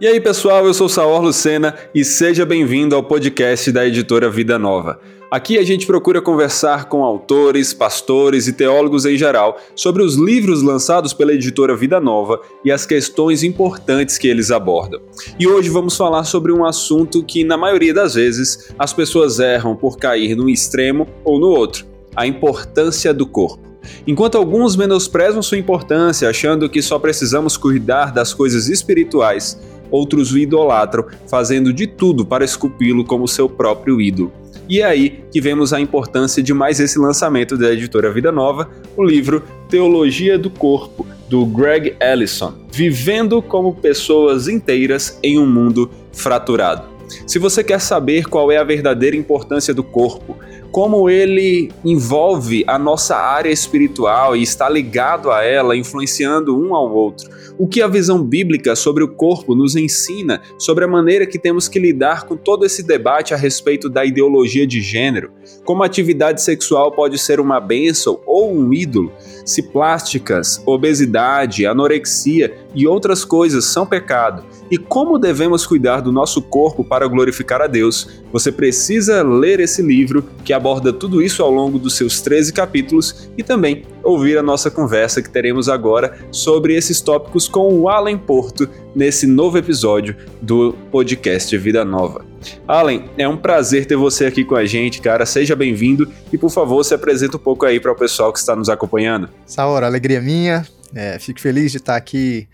E aí, pessoal, eu sou Saor Lucena e seja bem-vindo ao podcast da editora Vida Nova. Aqui a gente procura conversar com autores, pastores e teólogos em geral sobre os livros lançados pela editora Vida Nova e as questões importantes que eles abordam. E hoje vamos falar sobre um assunto que, na maioria das vezes, as pessoas erram por cair num extremo ou no outro: a importância do corpo. Enquanto alguns menosprezam sua importância, achando que só precisamos cuidar das coisas espirituais, outros o idolatram, fazendo de tudo para esculpi-lo como seu próprio ídolo. E é aí que vemos a importância de mais esse lançamento da editora Vida Nova, o livro Teologia do Corpo, do Greg Ellison, Vivendo como Pessoas Inteiras em um Mundo Fraturado. Se você quer saber qual é a verdadeira importância do corpo, como ele envolve a nossa área espiritual e está ligado a ela, influenciando um ao outro. O que a visão bíblica sobre o corpo nos ensina sobre a maneira que temos que lidar com todo esse debate a respeito da ideologia de gênero, como a atividade sexual pode ser uma bênção ou um ídolo, se plásticas, obesidade, anorexia e outras coisas são pecado, e como devemos cuidar do nosso corpo para glorificar a Deus, você precisa ler esse livro que aborda tudo isso ao longo dos seus 13 capítulos e também ouvir a nossa conversa que teremos agora sobre esses tópicos com o Alan Porto nesse novo episódio do podcast Vida Nova. Alan, é um prazer ter você aqui com a gente, cara. Seja bem-vindo e, por favor, se apresenta um pouco aí para o pessoal que está nos acompanhando. Saora, alegria minha. É, fico feliz de estar aqui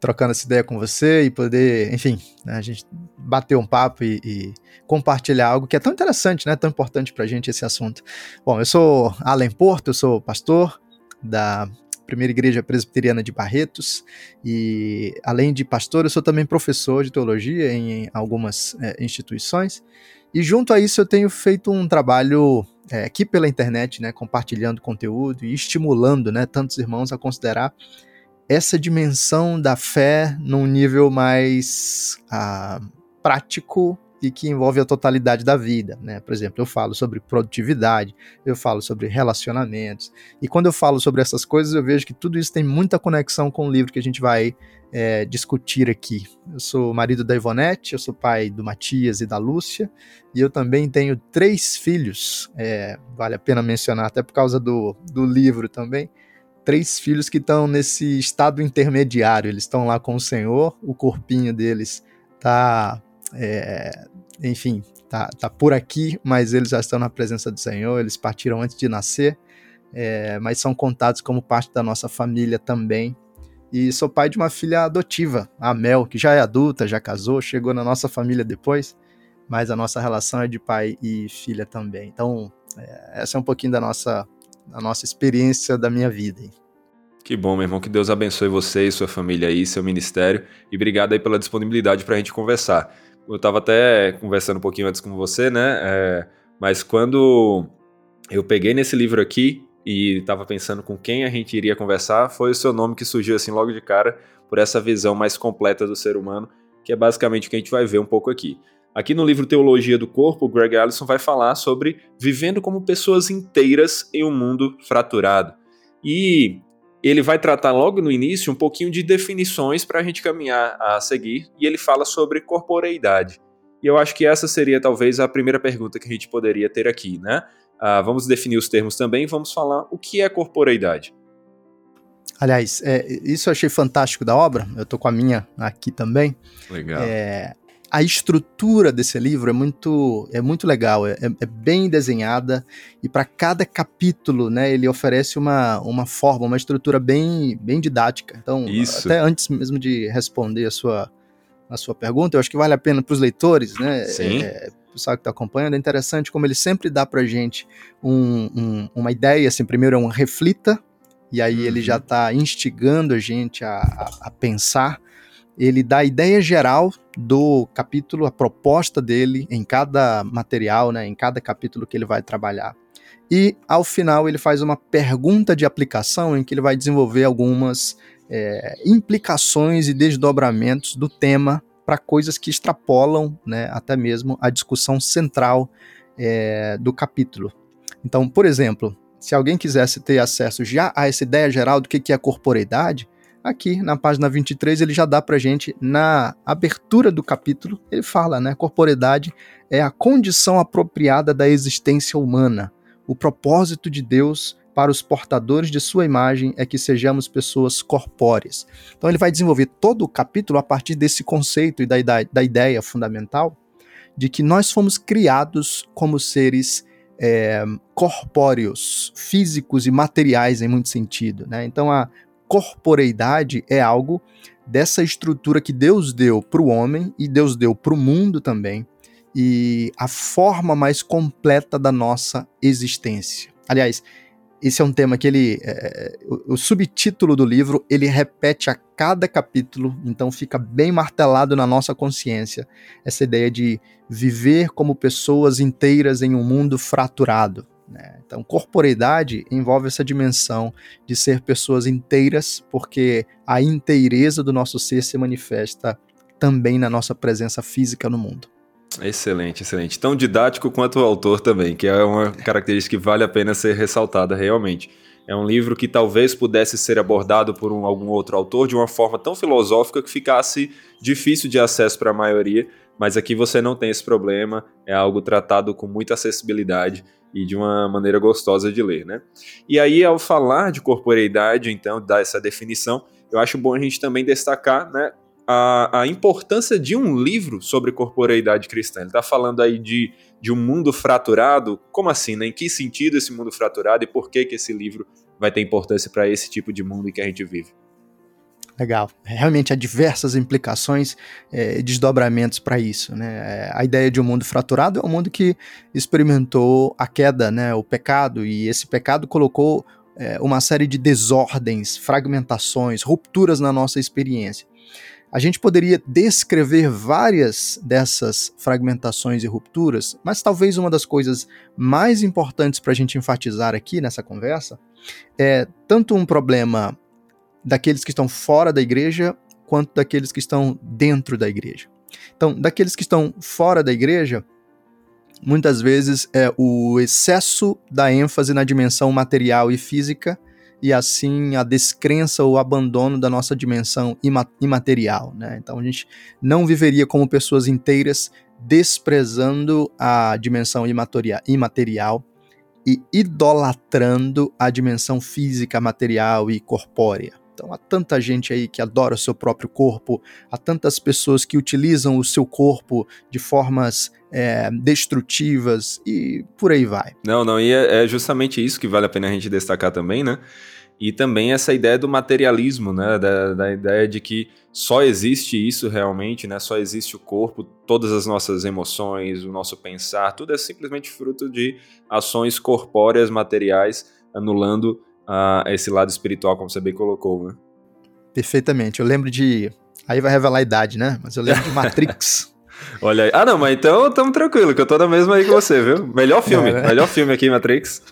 trocando essa ideia com você e poder, enfim, né, a gente bater um papo e, e, compartilhar algo que é tão interessante, né, tão importante para a gente esse assunto. Bom, eu sou Alan Porto, eu sou pastor da Primeira Igreja Presbiteriana de Barretos. E, além de pastor, eu sou também professor de teologia em, algumas é, instituições. E junto a isso eu tenho feito um trabalho é, aqui pela internet, né, compartilhando conteúdo e estimulando, né, tantos irmãos a considerar essa dimensão da fé num nível mais ah, prático e que envolve a totalidade da vida, né? Por exemplo, eu falo sobre produtividade, eu falo sobre relacionamentos, e quando eu falo sobre essas coisas, eu vejo que tudo isso tem muita conexão com o livro que a gente vai é, discutir aqui. Eu sou marido da Ivonete, eu sou pai do Matias e da Lúcia, e eu também tenho três filhos, é, vale a pena mencionar, até por causa do, do livro também, três filhos que estão nesse estado intermediário. Eles estão lá com o Senhor, o corpinho deles tá, é, enfim, tá, tá por aqui, mas eles já estão na presença do Senhor. Eles partiram antes de nascer, é, mas são contados como parte da nossa família também. E sou pai de uma filha adotiva, a Mel, que já é adulta, já casou, chegou na nossa família depois, mas a nossa relação é de pai e filha também. Então, é, essa é um pouquinho da nossa a nossa experiência da minha vida. Que bom, meu irmão. Que Deus abençoe você e sua família aí, seu ministério. E obrigado aí pela disponibilidade para a gente conversar. Eu estava até conversando um pouquinho antes com você, né? É, mas quando eu peguei nesse livro aqui e estava pensando com quem a gente iria conversar, foi o seu nome que surgiu assim logo de cara, por essa visão mais completa do ser humano, que é basicamente o que a gente vai ver um pouco aqui. Aqui no livro Teologia do Corpo, Greg Allison vai falar sobre vivendo como pessoas inteiras em um mundo fraturado. E ele vai tratar logo no início um pouquinho de definições para a gente caminhar a seguir, e ele fala sobre corporeidade. E eu acho que essa seria talvez a primeira pergunta que a gente poderia ter aqui, né? Ah, vamos definir os termos também e vamos falar o que é corporeidade. Aliás, é, isso eu achei fantástico da obra, eu tô com a minha aqui também. Legal. É, a estrutura desse livro é muito, é muito legal, é, é, é bem desenhada e para cada capítulo, né, ele oferece uma, uma forma, uma estrutura bem, bem didática. Então, Isso. até antes mesmo de responder a sua, a sua pergunta, eu acho que vale a pena para os leitores, né, Sim. É, o pessoal que está acompanhando, é interessante como ele sempre dá para gente um, um, uma ideia, assim, primeiro é um reflita, e aí uhum. ele já está instigando a gente a, a, a pensar ele dá a ideia geral do capítulo, a proposta dele em cada material, né, em cada capítulo que ele vai trabalhar. E ao final ele faz uma pergunta de aplicação em que ele vai desenvolver algumas é, implicações e desdobramentos do tema para coisas que extrapolam né, até mesmo a discussão central é, do capítulo. Então, por exemplo, se alguém quisesse ter acesso já a essa ideia geral do que é corporeidade, aqui na página 23 ele já dá pra gente, na abertura do capítulo, ele fala, né? Corporeidade é a condição apropriada da existência humana. O propósito de Deus para os portadores de sua imagem é que sejamos pessoas corpóreas. Então ele vai desenvolver todo o capítulo a partir desse conceito e da, da, da ideia fundamental de que nós fomos criados como seres é, corpóreos, físicos e materiais em muito sentido. Né? Então a corporeidade é algo dessa estrutura que Deus deu para o homem e Deus deu para o mundo também, e a forma mais completa da nossa existência. Aliás, esse é um tema que ele. É, o, o, subtítulo do livro ele repete a cada capítulo, então fica bem martelado na nossa consciência essa ideia de viver como pessoas inteiras em um mundo fraturado. Né? Então, corporeidade envolve essa dimensão de ser pessoas inteiras, porque a inteireza do nosso ser se manifesta também na nossa presença física no mundo. Excelente, excelente. Tão didático quanto o autor também, que é uma característica que vale a pena ser ressaltada realmente. É um livro que talvez pudesse ser abordado por um, algum outro autor de uma forma tão filosófica que ficasse difícil de acesso para a maioria, mas aqui você não tem esse problema, é algo tratado com muita acessibilidade e de uma maneira gostosa de ler, né? E aí, ao falar de corporeidade, então, dar essa definição, eu acho bom a gente também destacar, né, a, a importância de um livro sobre corporeidade cristã. Ele está falando aí de, de um mundo fraturado. Como assim? Né? Em que sentido esse mundo fraturado e por que, que esse livro vai ter importância para esse tipo de mundo em que a gente vive? Legal. Realmente há diversas implicações e é, desdobramentos para isso. Né? É, a ideia de um mundo fraturado é um mundo que experimentou a queda, né? o pecado, e esse pecado colocou é, uma série de desordens, fragmentações, rupturas na nossa experiência. A gente poderia descrever várias dessas fragmentações e rupturas, mas talvez uma das coisas mais importantes para a gente enfatizar aqui nessa conversa é tanto um problema daqueles que estão fora da igreja quanto daqueles que estão dentro da igreja. Então, daqueles que estão fora da igreja, muitas vezes é o excesso da ênfase na dimensão material e física e assim a descrença ou abandono da nossa dimensão imaterial. Né? Então a gente não viveria como pessoas inteiras desprezando a dimensão imaterial e idolatrando a dimensão física, material e corpórea. Então há tanta gente aí que adora o seu próprio corpo, há tantas pessoas que utilizam o seu corpo de formas é, destrutivas e por aí vai. Não, não, e é, é justamente isso que vale a pena a gente destacar também, né? E também essa ideia do materialismo, né? Da, da, ideia de que só existe isso realmente, né? Só existe o corpo, todas as nossas emoções, o nosso pensar, tudo é simplesmente fruto de ações corpóreas, materiais, anulando uh, esse lado espiritual, como você bem colocou, né? Perfeitamente. Eu lembro de. Aí vai revelar a idade, né? Mas eu lembro de Matrix. Olha aí. Ah, não, mas então estamos tranquilo, que eu tô na mesma aí que você, viu? Melhor filme, é, né? melhor filme aqui, Matrix.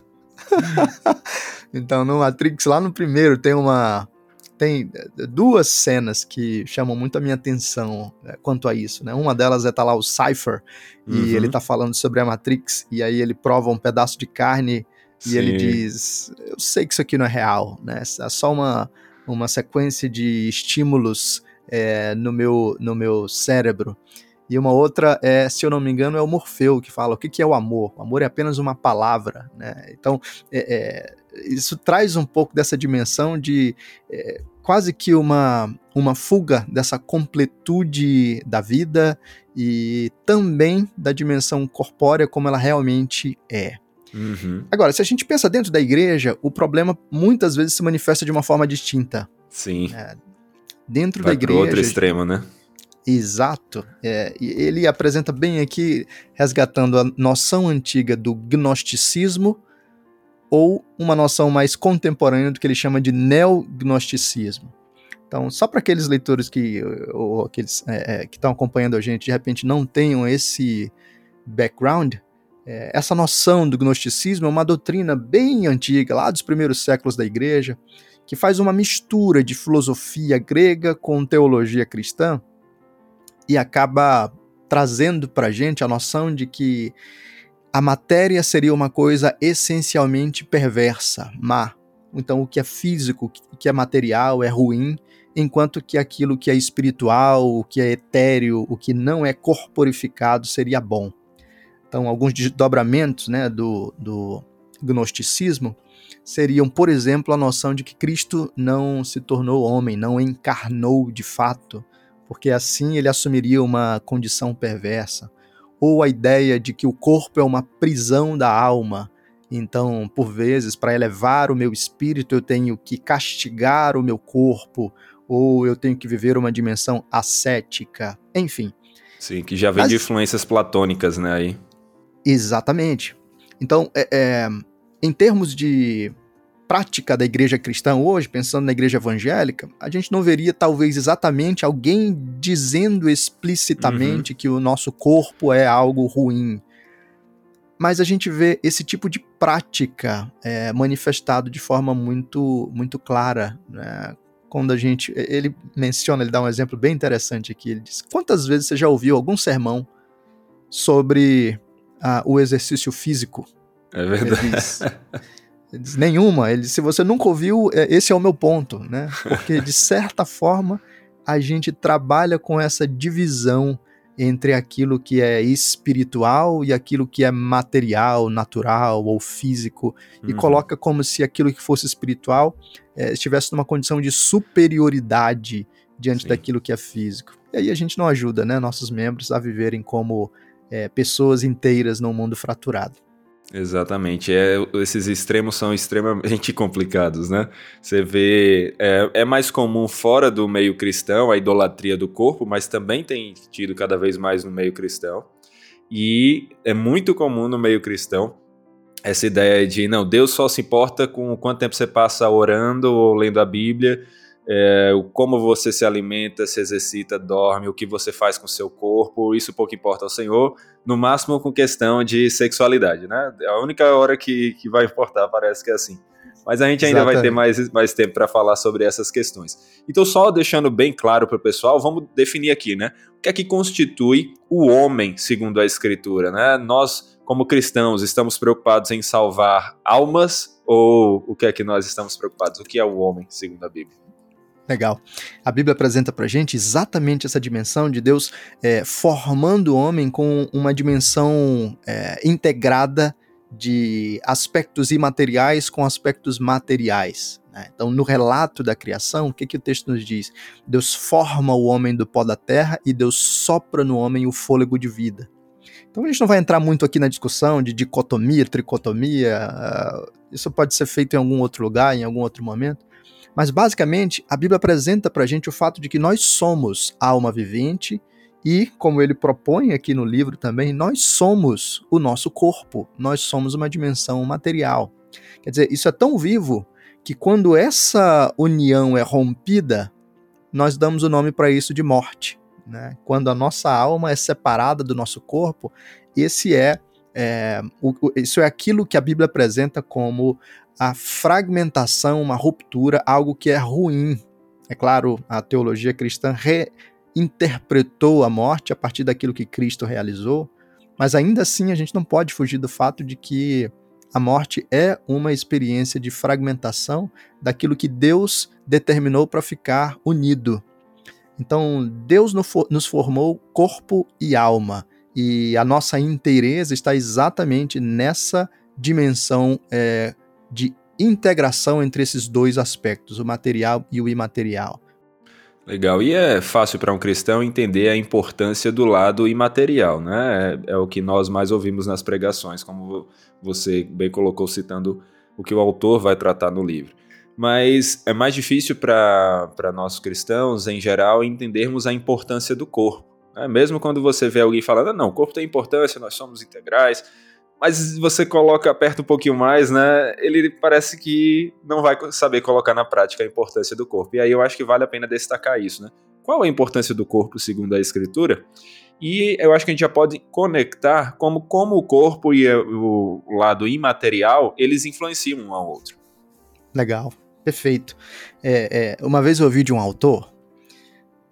então, no Matrix, lá no primeiro, tem uma. Tem duas cenas que chamam muito a minha atenção é, quanto a isso, né? Uma delas é tá lá o Cypher, e uhum. ele tá falando sobre a Matrix, e aí ele prova um pedaço de carne e Sim. ele diz: Eu sei que isso aqui não é real, né? É só uma, uma sequência de estímulos é, no, meu, no meu cérebro. E uma outra é, se eu não me engano, é o Morfeu que fala o que, que é o amor. O amor é apenas uma palavra, né? Então, é, é, isso traz um pouco dessa dimensão de é, quase que uma, uma fuga dessa completude da vida e também da dimensão corpórea como ela realmente é. Uhum. Agora, se a gente pensa dentro da igreja, o problema muitas vezes se manifesta de uma forma distinta. Sim. É, dentro Vai da igreja. outro extremo, né? Exato. É, ele apresenta bem aqui, resgatando a noção antiga do gnosticismo ou uma noção mais contemporânea do que ele chama de neognosticismo. Então, só para aqueles leitores que, ou aqueles é, é que estão acompanhando a gente, de repente não tenham esse background, é, essa noção do gnosticismo é uma doutrina bem antiga, lá dos primeiros séculos da igreja, que faz uma mistura de filosofia grega com teologia cristã e acaba trazendo para a gente a noção de que a matéria seria uma coisa essencialmente perversa, má, Então, o que é físico, o que é material é ruim, enquanto que aquilo que é espiritual, o que é etéreo, o que não é corporificado seria bom. Então, alguns desdobramentos né, do, do gnosticismo seriam, por exemplo, a noção de que Cristo não se tornou homem, não encarnou de fato, porque assim ele assumiria uma condição perversa. Ou a ideia de que o corpo é uma prisão da alma, então, por vezes, para elevar o meu espírito, eu tenho que castigar o meu corpo, ou eu tenho que viver uma dimensão ascética, enfim. Sim, que já vem Mas... de influências platônicas, né, aí. Exatamente. Então, é, é, em termos de prática da igreja cristã hoje, pensando na igreja evangélica, a gente não veria talvez exatamente alguém dizendo explicitamente uhum. que o nosso corpo é algo ruim. Mas a gente vê esse tipo de prática é, manifestado de forma muito, muito clara, né? quando a gente. Ele menciona, ele dá um exemplo bem interessante aqui. Ele diz: Quantas vezes você já ouviu algum sermão sobre ah, o exercício físico? É verdade. Ele diz, Nenhuma. Ele se você nunca ouviu, é, esse é o meu ponto, né? Porque, de certa forma, a gente trabalha com essa divisão entre aquilo que é espiritual e aquilo que é material, natural ou físico, uhum. e coloca como se aquilo que fosse espiritual é, estivesse numa condição de superioridade diante Sim. daquilo que é físico. E aí a gente não ajuda né, nossos membros a viverem como é, pessoas inteiras num mundo fraturado. Exatamente. É, esses extremos são extremamente complicados, né? Você vê. É, é, mais comum fora do meio cristão a idolatria do corpo, mas também tem tido cada vez mais no meio cristão. E é muito comum no meio cristão essa ideia de não, Deus só se importa com quanto tempo você passa orando ou lendo a Bíblia é, como você se alimenta, se exercita, dorme, o que você faz com seu corpo, isso pouco importa ao Senhor, no máximo com questão de sexualidade, né? A única hora que, que vai importar parece que é assim. Mas a gente ainda Exatamente. vai ter mais, mais tempo para falar sobre essas questões. Então, só deixando bem claro para o pessoal, vamos definir aqui, né? O que é que constitui o homem, segundo a Escritura, né? Nós, como cristãos, estamos preocupados em salvar almas ou o que é que nós estamos preocupados? O que é o homem, segundo a Bíblia? Legal. A Bíblia apresenta para gente exatamente essa dimensão de Deus é, formando o homem com uma dimensão é, integrada de aspectos imateriais com aspectos materiais. Né? Então, no relato da criação, o que, que o texto nos diz? Deus forma o homem do pó da terra e Deus sopra no homem o fôlego de vida. Então, a gente não vai entrar muito aqui na discussão de dicotomia, tricotomia, uh, isso pode ser feito em algum outro lugar, em algum outro momento. Mas basicamente, a Bíblia apresenta para a gente o fato de que nós somos alma vivente e, como ele propõe aqui no livro também, nós somos o nosso corpo, nós somos uma dimensão material. Quer dizer, isso é tão vivo que quando essa união é rompida, nós damos o nome para isso de morte. Né? Quando a nossa alma é separada do nosso corpo, esse é, é o, isso é aquilo que a Bíblia apresenta como a fragmentação, uma ruptura, algo que é ruim. É claro, a teologia cristã reinterpretou a morte a partir daquilo que Cristo realizou, mas ainda assim a gente não pode fugir do fato de que a morte é uma experiência de fragmentação daquilo que Deus determinou para ficar unido. Então, Deus nos formou corpo e alma, e a nossa inteireza está exatamente nessa dimensão é, de integração entre esses dois aspectos, o material e o imaterial. Legal. E é fácil para um cristão entender a importância do lado imaterial, né? É, é, o que nós mais ouvimos nas pregações, como você bem colocou citando o que o autor vai tratar no livro. Mas é mais difícil para nós cristãos, em geral, entendermos a importância do corpo. Né? Mesmo quando você vê alguém falando, não, o corpo tem importância, nós somos integrais, mas você coloca, aperta um pouquinho mais, né? Ele parece que não vai saber colocar na prática a importância do corpo. E aí eu acho que vale a pena destacar isso, né? Qual a importância do corpo segundo a escritura? E eu acho que a gente já pode conectar como, como o corpo e o lado imaterial, eles influenciam um ao outro. Legal, perfeito. É, é, uma vez eu ouvi de um autor,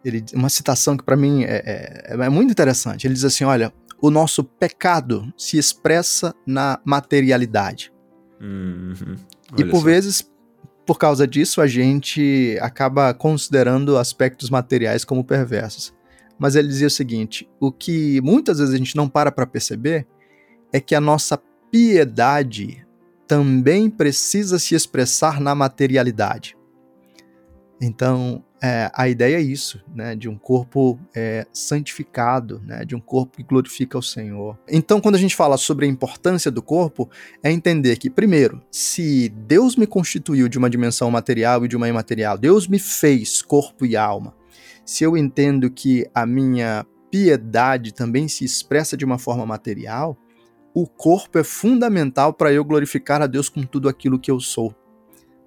ele, uma citação que para mim é, é, é muito interessante. Ele diz assim: olha, o nosso pecado se expressa na materialidade. Uhum. E por só. vezes por causa disso, a gente acaba considerando aspectos materiais como perversos. Mas ele dizia o seguinte: o que muitas vezes a gente não para para perceber é que a nossa piedade também precisa se expressar na materialidade. Então, é, a ideia é isso, né, de um corpo é, santificado, né, de um corpo que glorifica o Senhor. Então, quando a gente fala sobre a importância do corpo, é entender que, primeiro, se Deus me constituiu de uma dimensão material e de uma imaterial, Deus me fez corpo e alma. Se eu entendo que a minha piedade também se expressa de uma forma material, o corpo é fundamental para eu glorificar a Deus com tudo aquilo que eu sou.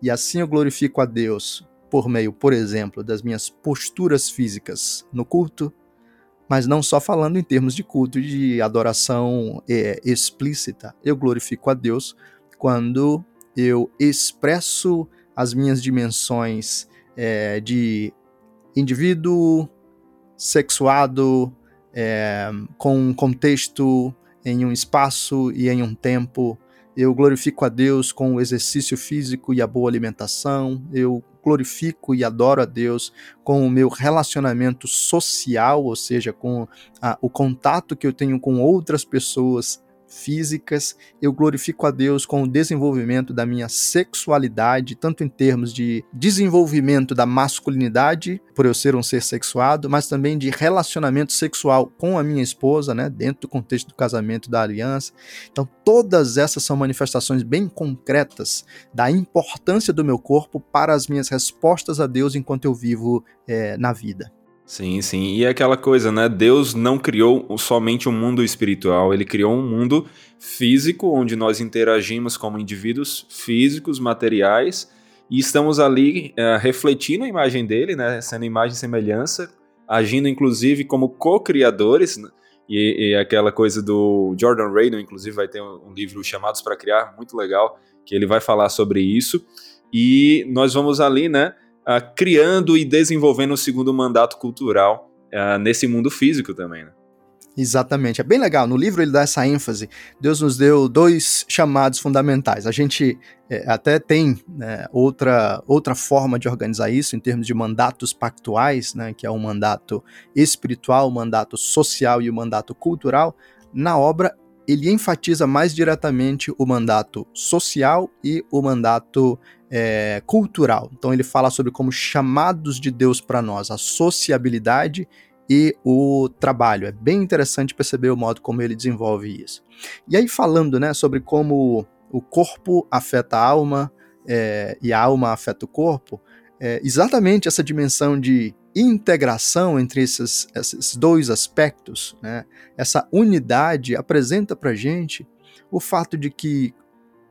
E assim eu glorifico a Deus por meio, por exemplo, das minhas posturas físicas no culto, mas não só falando em termos de culto de adoração é, explícita. Eu glorifico a Deus quando eu expresso as minhas dimensões é, de indivíduo sexuado, é, com um contexto em um espaço e em um tempo. Eu glorifico a Deus com o exercício físico e a boa alimentação. Eu glorifico e adoro a Deus com o meu relacionamento social, ou seja, com a, o contato que eu tenho com outras pessoas físicas, eu glorifico a Deus com o desenvolvimento da minha sexualidade, tanto em termos de desenvolvimento da masculinidade, por eu ser um ser sexuado, mas também de relacionamento sexual com a minha esposa, né, dentro do contexto do casamento da aliança. Então, todas essas são manifestações bem concretas da importância do meu corpo para as minhas respostas a Deus enquanto eu vivo é, na vida. Sim, sim. E é aquela coisa, né? Deus não criou somente um mundo espiritual, ele criou um mundo físico, onde nós interagimos como indivíduos físicos, materiais, e estamos ali é, refletindo a imagem dele, né? Sendo imagem e semelhança, agindo inclusive como co-criadores, né? e, e, aquela coisa do Jordan Raydon, inclusive, vai ter um livro Chamados para Criar, muito legal, que ele vai falar sobre isso. E nós vamos ali, né? Uh, criando e desenvolvendo o segundo mandato cultural uh, nesse mundo físico também, né? Exatamente, é bem legal. No livro ele dá essa ênfase. Deus nos deu dois chamados fundamentais. A gente é, até tem né, outra, outra forma de organizar isso em termos de mandatos pactuais, né, que é o mandato espiritual, o mandato social e o mandato cultural. Na obra, ele enfatiza mais diretamente o mandato social e o mandato é, cultural. Então ele fala sobre como chamados de Deus para nós, a sociabilidade e o trabalho. É bem interessante perceber o modo como ele desenvolve isso. E aí falando, né, sobre como o corpo afeta a alma é, e a alma afeta o corpo, é, exatamente essa dimensão de integração entre esses, esses dois aspectos, né, essa unidade apresenta para gente o fato de que,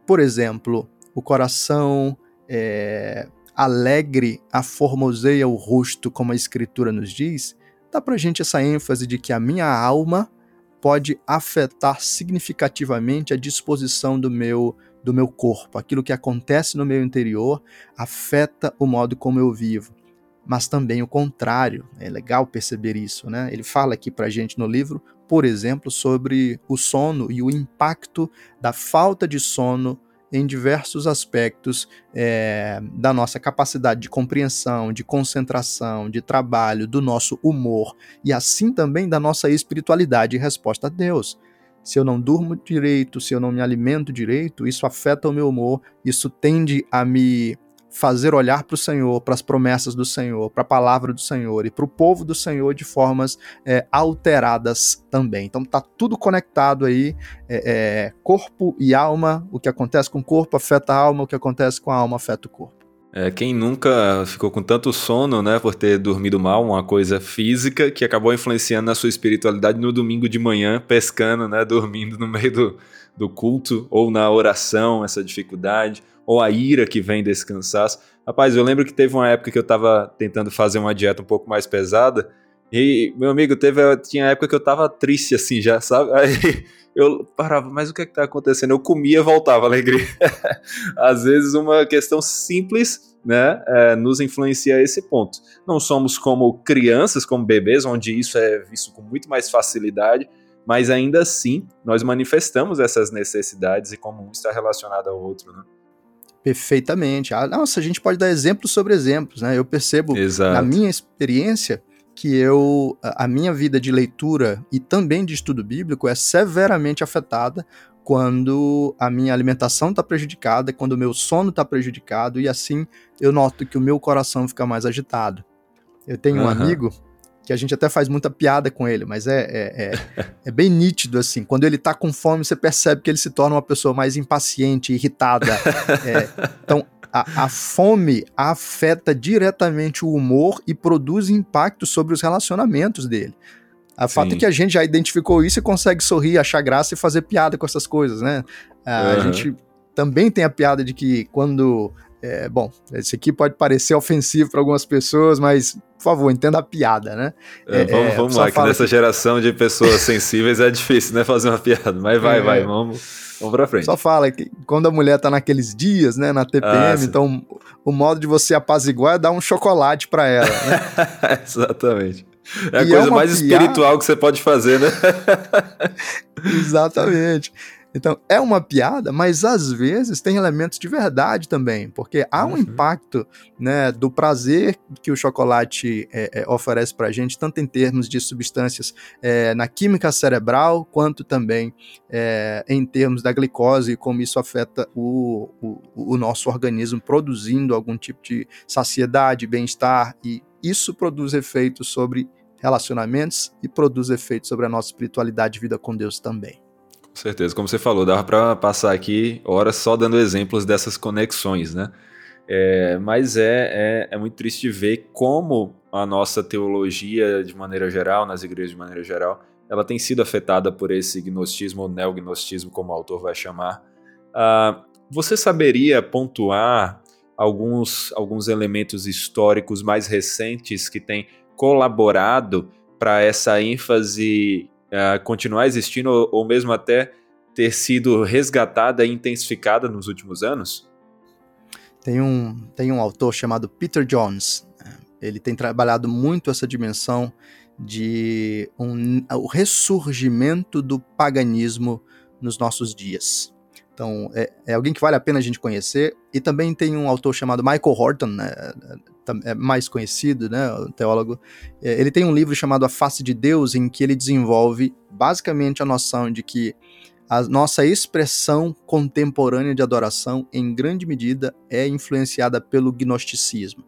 por exemplo, o coração é, alegre aformoseia o rosto, como a escritura nos diz, dá pra gente essa ênfase de que a minha alma pode afetar significativamente a disposição do meu do meu corpo. Aquilo que acontece no meu interior afeta o modo como eu vivo. Mas também o contrário. É legal perceber isso, né? Ele fala aqui pra gente no livro, por exemplo, sobre o sono e o impacto da falta de sono em diversos aspectos é, da nossa capacidade de compreensão, de concentração, de trabalho, do nosso humor e assim também da nossa espiritualidade e resposta a Deus. Se eu não durmo direito, se eu não me alimento direito, isso afeta o meu humor, isso tende a me fazer olhar para o Senhor, para as promessas do Senhor, para a palavra do Senhor e para o povo do Senhor de formas é, alteradas também. Então tá tudo conectado aí, é, é, corpo e alma. O que acontece com o corpo afeta a alma, o que acontece com a alma afeta o corpo. É, quem nunca ficou com tanto sono, né, por ter dormido mal, uma coisa física que acabou influenciando na sua espiritualidade no domingo de manhã, pescando, né, dormindo no meio do, do culto ou na oração, essa dificuldade ou a ira que vem desse cansaço. Rapaz, eu lembro que teve uma época que eu tava tentando fazer uma dieta um pouco mais pesada, e, meu amigo, teve, tinha época que eu tava triste assim já, sabe? Aí eu parava, mas o que é que tá acontecendo? Eu comia e voltava alegria. Às vezes uma questão simples, né, é, nos influencia a esse ponto. Não somos como crianças, como bebês, onde isso é visto com muito mais facilidade, mas ainda assim nós manifestamos essas necessidades e como um está relacionado ao outro, né? Perfeitamente. Ah, nossa, a gente pode dar exemplos sobre exemplos, né? Eu percebo Exato. na minha experiência que eu a minha vida de leitura e também de estudo bíblico é severamente afetada quando a minha alimentação está prejudicada, quando o meu sono está prejudicado e assim eu noto que o meu coração fica mais agitado. Eu tenho uhum. um amigo que a gente até faz muita piada com ele, mas é, é, é, é, bem nítido, assim. Quando ele tá com fome, você percebe que ele se torna uma pessoa mais impaciente, irritada. É, então, a, a, fome afeta diretamente o humor e produz impacto sobre os relacionamentos dele. A fato é que a gente já identificou isso e consegue sorrir, achar graça e fazer piada com essas coisas, né? A, uhum. a gente também tem a piada de que quando é, bom, esse aqui pode parecer ofensivo para algumas pessoas, mas, por favor, entenda a piada, né? É, é, vamos vamos lá, que nessa que... geração de pessoas sensíveis é difícil, né, fazer uma piada, mas vai, vai, é. vamos, vamos pra frente. Só fala que quando a mulher tá naqueles dias, né, na TPM, ah, então o modo de você apaziguar é dar um chocolate para ela, né? Exatamente. É a e é coisa mais piada... espiritual que você pode fazer, né? Exatamente. Então, é uma piada, mas às vezes tem elementos de verdade também, porque há um uhum. impacto né, do prazer que o chocolate é, é, oferece para a gente, tanto em termos de substâncias é, na química cerebral, quanto também é, em termos da glicose e como isso afeta o, o, o nosso organismo, produzindo algum tipo de saciedade, bem-estar, e isso produz efeitos sobre relacionamentos e produz efeitos sobre a nossa espiritualidade e vida com Deus também. Com certeza, como você falou, dava para passar aqui horas só dando exemplos dessas conexões, né? É, mas é, é, é, muito triste ver como a nossa teologia, de maneira geral, nas igrejas de maneira geral, ela tem sido afetada por esse gnosticismo ou neognosticismo, como o autor vai chamar. Ah, você saberia pontuar alguns, alguns elementos históricos mais recentes que têm colaborado para essa ênfase uh, continuar existindo ou, ou mesmo até ter sido resgatada e intensificada nos últimos anos? Tem um, tem um autor chamado Peter Jones. Ele tem trabalhado muito essa dimensão de um, o ressurgimento do paganismo nos nossos dias. Então, é, é, alguém que vale a pena a gente conhecer. E também tem um autor chamado Michael Horton, né, é mais conhecido, né, teólogo. É, ele tem um livro chamado A Face de Deus, em que ele desenvolve basicamente a noção de que a nossa expressão contemporânea de adoração, em grande medida, é influenciada pelo gnosticismo.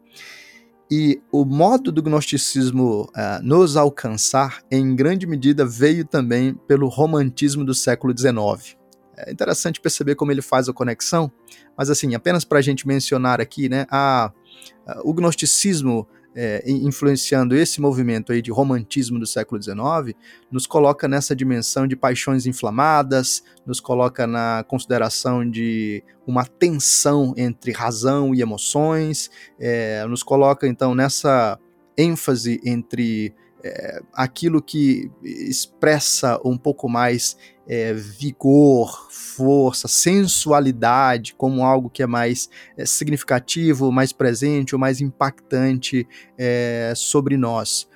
E o modo do gnosticismo uh, nos alcançar, em grande medida, veio também pelo romantismo do século XIX. É interessante perceber como ele faz a conexão, mas assim, apenas para a gente mencionar aqui, né, a, a o gnosticismo é, influenciando esse movimento aí de romantismo do século XIX, nos coloca nessa dimensão de paixões inflamadas, nos coloca na consideração de uma tensão entre razão e emoções, é, nos coloca então nessa ênfase entre é, aquilo que expressa um pouco mais é, vigor, força, sensualidade como algo que é mais é, significativo, mais presente ou mais impactante é, sobre nós.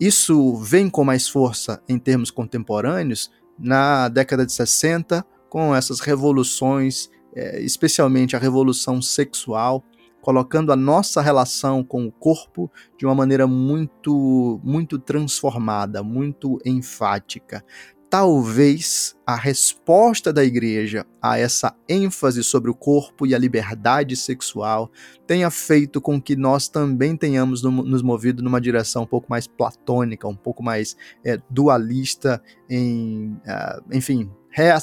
Isso vem com mais força em termos contemporâneos na década de 60, com essas revoluções, é, especialmente a revolução sexual, colocando a nossa relação com o corpo de uma maneira muito, muito transformada, muito enfática. Talvez a resposta da igreja a essa ênfase sobre o corpo e a liberdade sexual tenha feito com que nós também tenhamos nos movido numa direção um pouco mais platônica, um pouco mais é, dualista, em, uh, enfim,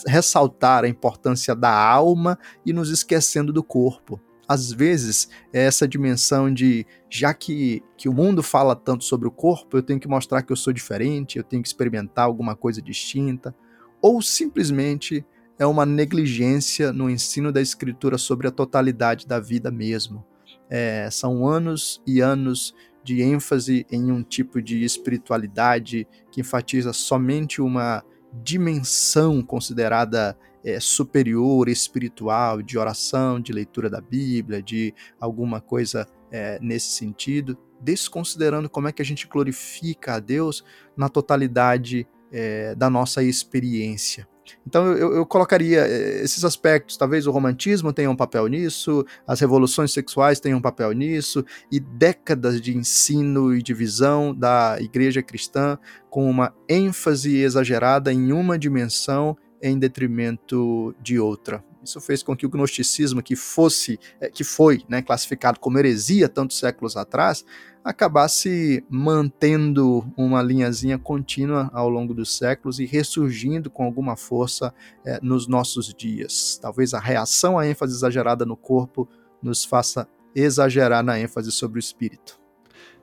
ressaltar a importância da alma e nos esquecendo do corpo às vezes, é essa dimensão de, já que, que o mundo fala tanto sobre o corpo, eu tenho que mostrar que eu sou diferente, eu tenho que experimentar alguma coisa distinta, ou simplesmente é uma negligência no ensino da escritura sobre a totalidade da vida mesmo. É, são anos e anos de ênfase em um tipo de espiritualidade que enfatiza somente uma dimensão considerada é, superior, espiritual, de oração, de leitura da Bíblia, de alguma coisa é, nesse sentido, desconsiderando como é que a gente glorifica a Deus na totalidade é, da nossa experiência. Então eu, eu, colocaria eh, esses aspectos, talvez o romantismo tenha um papel nisso, as revoluções sexuais tenham um papel nisso, e décadas de ensino e de visão da igreja cristã com uma ênfase exagerada em uma dimensão em detrimento de outra. Isso fez com que o gnosticismo, que fosse, eh, que foi né, classificado como heresia tantos séculos atrás, acabasse mantendo uma linhazinha contínua ao longo dos séculos e ressurgindo com alguma força é, nos nossos dias. Talvez a reação à ênfase exagerada no corpo nos faça exagerar na ênfase sobre o espírito.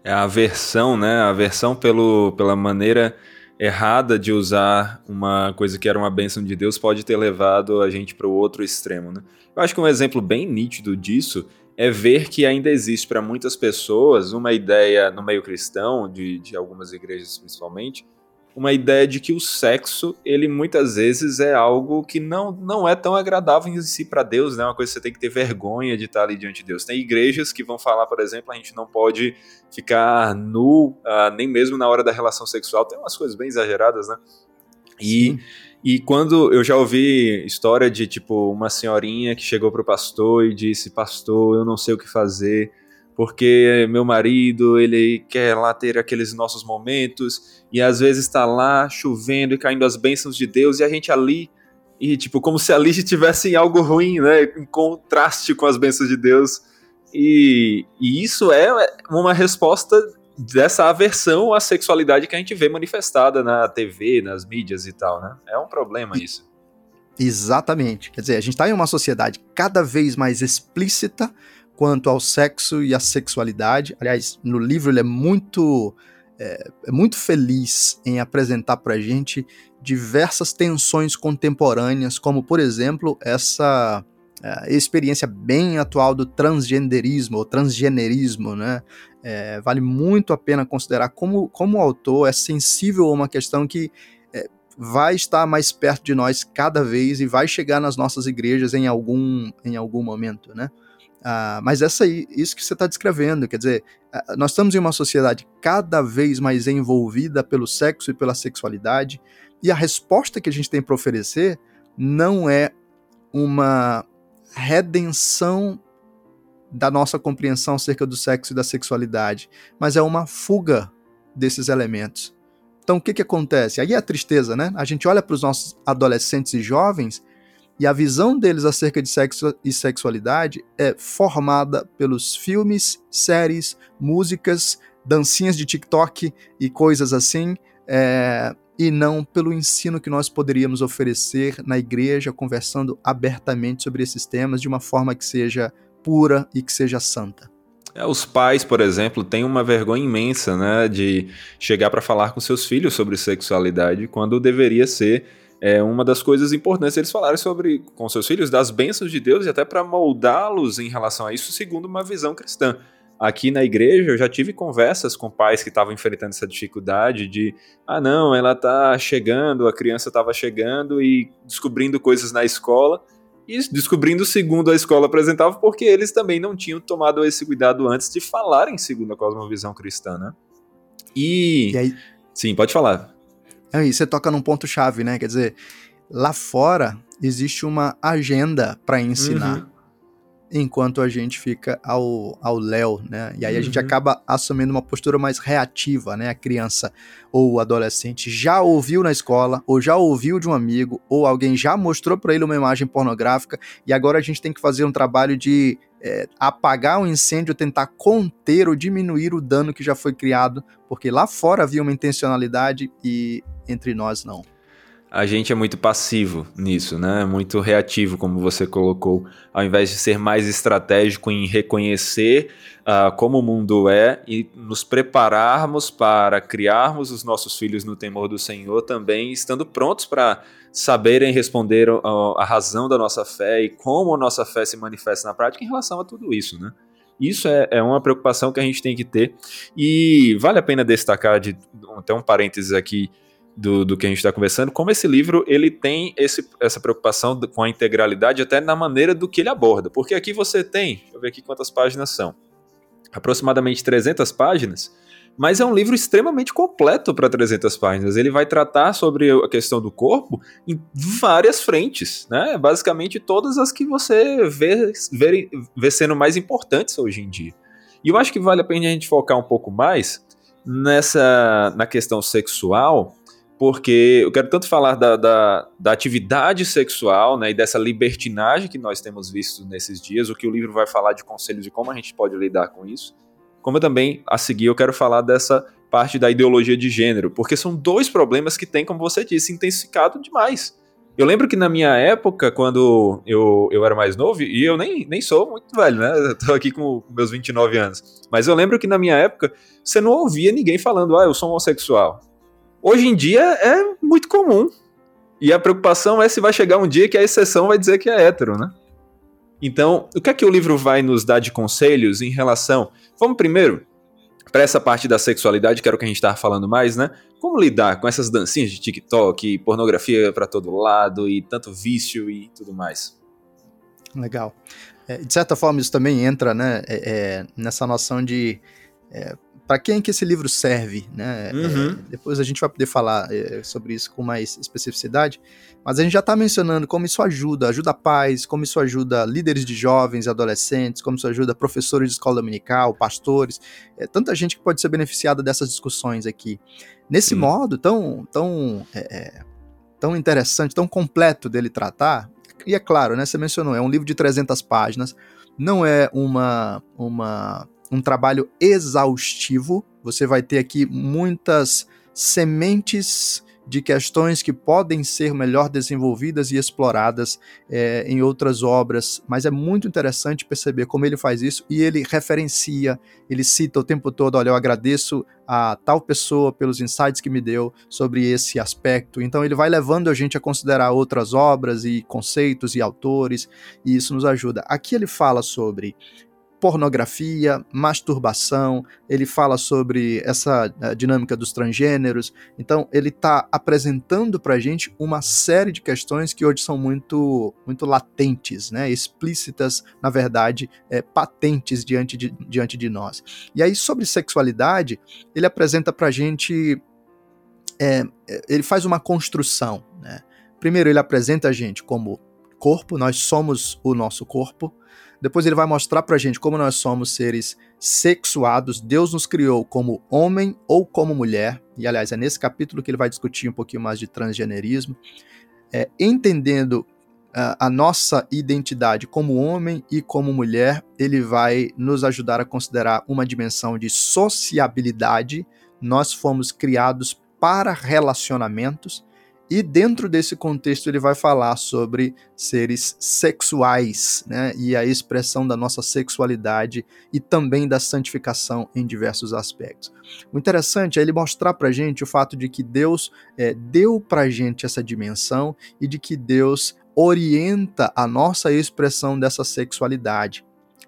É a aversão, né? A aversão pelo, pela maneira errada de usar uma coisa que era uma bênção de Deus pode ter levado a gente para o outro extremo, né? Eu acho que um exemplo bem nítido disso é ver que ainda existe para muitas pessoas uma ideia no meio cristão, de, de algumas igrejas principalmente, uma ideia de que o sexo, ele muitas vezes é algo que não, não é tão agradável em si para Deus, né? Uma coisa que você tem que ter vergonha de estar ali diante de Deus. Tem igrejas que vão falar, por exemplo, a gente não pode ficar nu, uh, nem mesmo na hora da relação sexual. Tem umas coisas bem exageradas, né? E Sim. E quando eu já ouvi história de tipo uma senhorinha que chegou pro pastor e disse: "Pastor, eu não sei o que fazer, porque meu marido, ele quer lá ter aqueles nossos momentos e às vezes está lá chovendo e caindo as bênçãos de Deus e a gente ali e tipo como se ali tivesse algo ruim, né, em contraste com as bênçãos de Deus. E, e isso é uma resposta dessa aversão à sexualidade que a gente vê manifestada na TV, nas mídias e tal, né? É um problema isso. Exatamente. Quer dizer, a gente está em uma sociedade cada vez mais explícita quanto ao sexo e à sexualidade. Aliás, no livro ele é muito é, é muito feliz em apresentar para a gente diversas tensões contemporâneas, como por exemplo essa é, experiência bem atual do transgenderismo ou transgenerismo, né? É, vale muito a pena considerar como, como o autor é sensível a uma questão que é, vai estar mais perto de nós cada vez e vai chegar nas nossas igrejas em algum, em algum momento, né? Ah, mas essa aí, isso que você está descrevendo, quer dizer, nós estamos em uma sociedade cada vez mais envolvida pelo sexo e pela sexualidade, e a resposta que a gente tem para oferecer não é uma redenção da nossa compreensão acerca do sexo e da sexualidade, mas é uma fuga desses elementos. Então o que, que acontece? Aí é a tristeza, né? A gente olha para os nossos adolescentes e jovens e a visão deles acerca de sexo e sexualidade é formada pelos filmes, séries, músicas, dancinhas de TikTok e coisas assim, é, e não pelo ensino que nós poderíamos oferecer na igreja, conversando abertamente sobre esses temas de uma forma que seja pura e que seja santa. É, os pais, por exemplo, têm uma vergonha imensa, né, de chegar para falar com seus filhos sobre sexualidade, quando deveria ser é, uma das coisas importantes eles falarem sobre com seus filhos das bênçãos de Deus e até para moldá-los em relação a isso, segundo uma visão cristã. Aqui na igreja eu já tive conversas com pais que estavam enfrentando essa dificuldade de, ah não, ela tá chegando, a criança estava chegando e descobrindo coisas na escola e descobrindo segundo a escola apresentava, porque eles também não tinham tomado esse cuidado antes de falarem segundo a cosmovisão cristã, né? E... e aí... Sim, pode falar. Aí você toca num ponto chave, né? Quer dizer, lá fora existe uma agenda para ensinar. Uhum enquanto a gente fica ao, ao léu, né? E aí uhum. a gente uhum. acaba assumindo uma postura mais reativa, né? A criança ou o adolescente já ouviu na escola, ou já ouviu de um amigo, ou alguém já mostrou para ele uma imagem pornográfica, e agora a gente tem que fazer um trabalho de é, apagar o incêndio, tentar conter ou diminuir o dano que já foi criado, porque lá fora havia uma intencionalidade e entre nós não a gente é muito passivo nisso, né? Muito reativo, como você colocou, ao invés de ser mais estratégico em reconhecer uh, como o mundo é e nos prepararmos para criarmos os nossos filhos no temor do Senhor, também estando prontos para saberem responder a, razão da nossa fé e como a nossa fé se manifesta na prática em relação a tudo isso, né? Isso é, é, uma preocupação que a gente tem que ter. E vale a pena destacar, de, até um parênteses aqui, do, do que a gente está conversando, como esse livro ele tem esse, essa preocupação com a integralidade até na maneira do que ele aborda. Porque aqui você tem, deixa eu ver aqui quantas páginas são, aproximadamente 300 páginas, mas é um livro extremamente completo para 300 páginas. Ele vai tratar sobre a questão do corpo em várias frentes, né? Basicamente todas as que você vê, vê, vê sendo mais importantes hoje em dia. E eu acho que vale a pena a gente focar um pouco mais nessa na questão sexual, porque eu quero tanto falar da, da, da, atividade sexual né, e dessa libertinagem que nós temos visto nesses dias, o que o livro vai falar de conselhos de como a gente pode lidar com isso, como também, a seguir, eu quero falar dessa parte da ideologia de gênero, porque são dois problemas que têm, como você disse, intensificado demais. Eu lembro que na minha época, quando eu, eu era mais novo, e eu nem, nem sou muito velho, né? Eu tô aqui com meus 29 anos. Mas eu lembro que na minha época, você não ouvia ninguém falando, ah, eu sou homossexual. Hoje em dia é muito comum. E a preocupação é se vai chegar um dia que a exceção vai dizer que é hétero, né? Então, o que é que o livro vai nos dar de conselhos em relação. Vamos primeiro para essa parte da sexualidade, que era o que a gente estava falando mais, né? Como lidar com essas dancinhas de TikTok, pornografia para todo lado e tanto vício e tudo mais? Legal. É, de certa forma, isso também entra né, é, é, nessa noção de é, para quem que esse livro serve, né? É, uhum. É, depois a gente vai poder falar é, sobre isso com mais especificidade, mas a gente já está mencionando como isso ajuda, ajuda pais, como isso ajuda líderes de jovens e adolescentes, como isso ajuda professores de escola dominical, pastores, é, tanta gente que pode ser beneficiada dessas discussões aqui. Nesse Sim. modo tão, tão, é, é, tão interessante, tão completo dele tratar, e é claro, né, você mencionou, é um livro de 300 páginas, não é uma, uma um trabalho exaustivo. Você vai ter aqui muitas sementes de questões que podem ser melhor desenvolvidas e exploradas é, em outras obras, mas é muito interessante perceber como ele faz isso e ele referencia, ele cita o tempo todo: olha, eu agradeço a tal pessoa pelos insights que me deu sobre esse aspecto. Então ele vai levando a gente a considerar outras obras e conceitos e autores, e isso nos ajuda. Aqui ele fala sobre pornografia, masturbação, ele fala sobre essa eh, dinâmica dos transgêneros. Então, ele está apresentando para a gente uma série de questões que hoje são muito, muito latentes, né? explícitas, na verdade, é, patentes diante de, diante de nós. E aí, sobre sexualidade, ele apresenta para a gente. É, ele faz uma construção. Né? Primeiro, ele apresenta a gente como corpo, nós somos o nosso corpo. Depois ele vai mostrar pra gente como nós somos seres sexuados. Deus nos criou como homem ou como mulher. E aliás, é nesse capítulo que ele vai discutir um pouquinho mais de transgenerismo. É, entendendo uh, a nossa identidade como homem e como mulher, ele vai nos ajudar a considerar uma dimensão de sociabilidade. Nós fomos criados para relacionamentos e dentro desse contexto ele vai falar sobre seres sexuais, né? E a expressão da nossa sexualidade e também da santificação em diversos aspectos. O interessante é ele mostrar para gente o fato de que Deus é, deu para gente essa dimensão e de que Deus orienta a nossa expressão dessa sexualidade.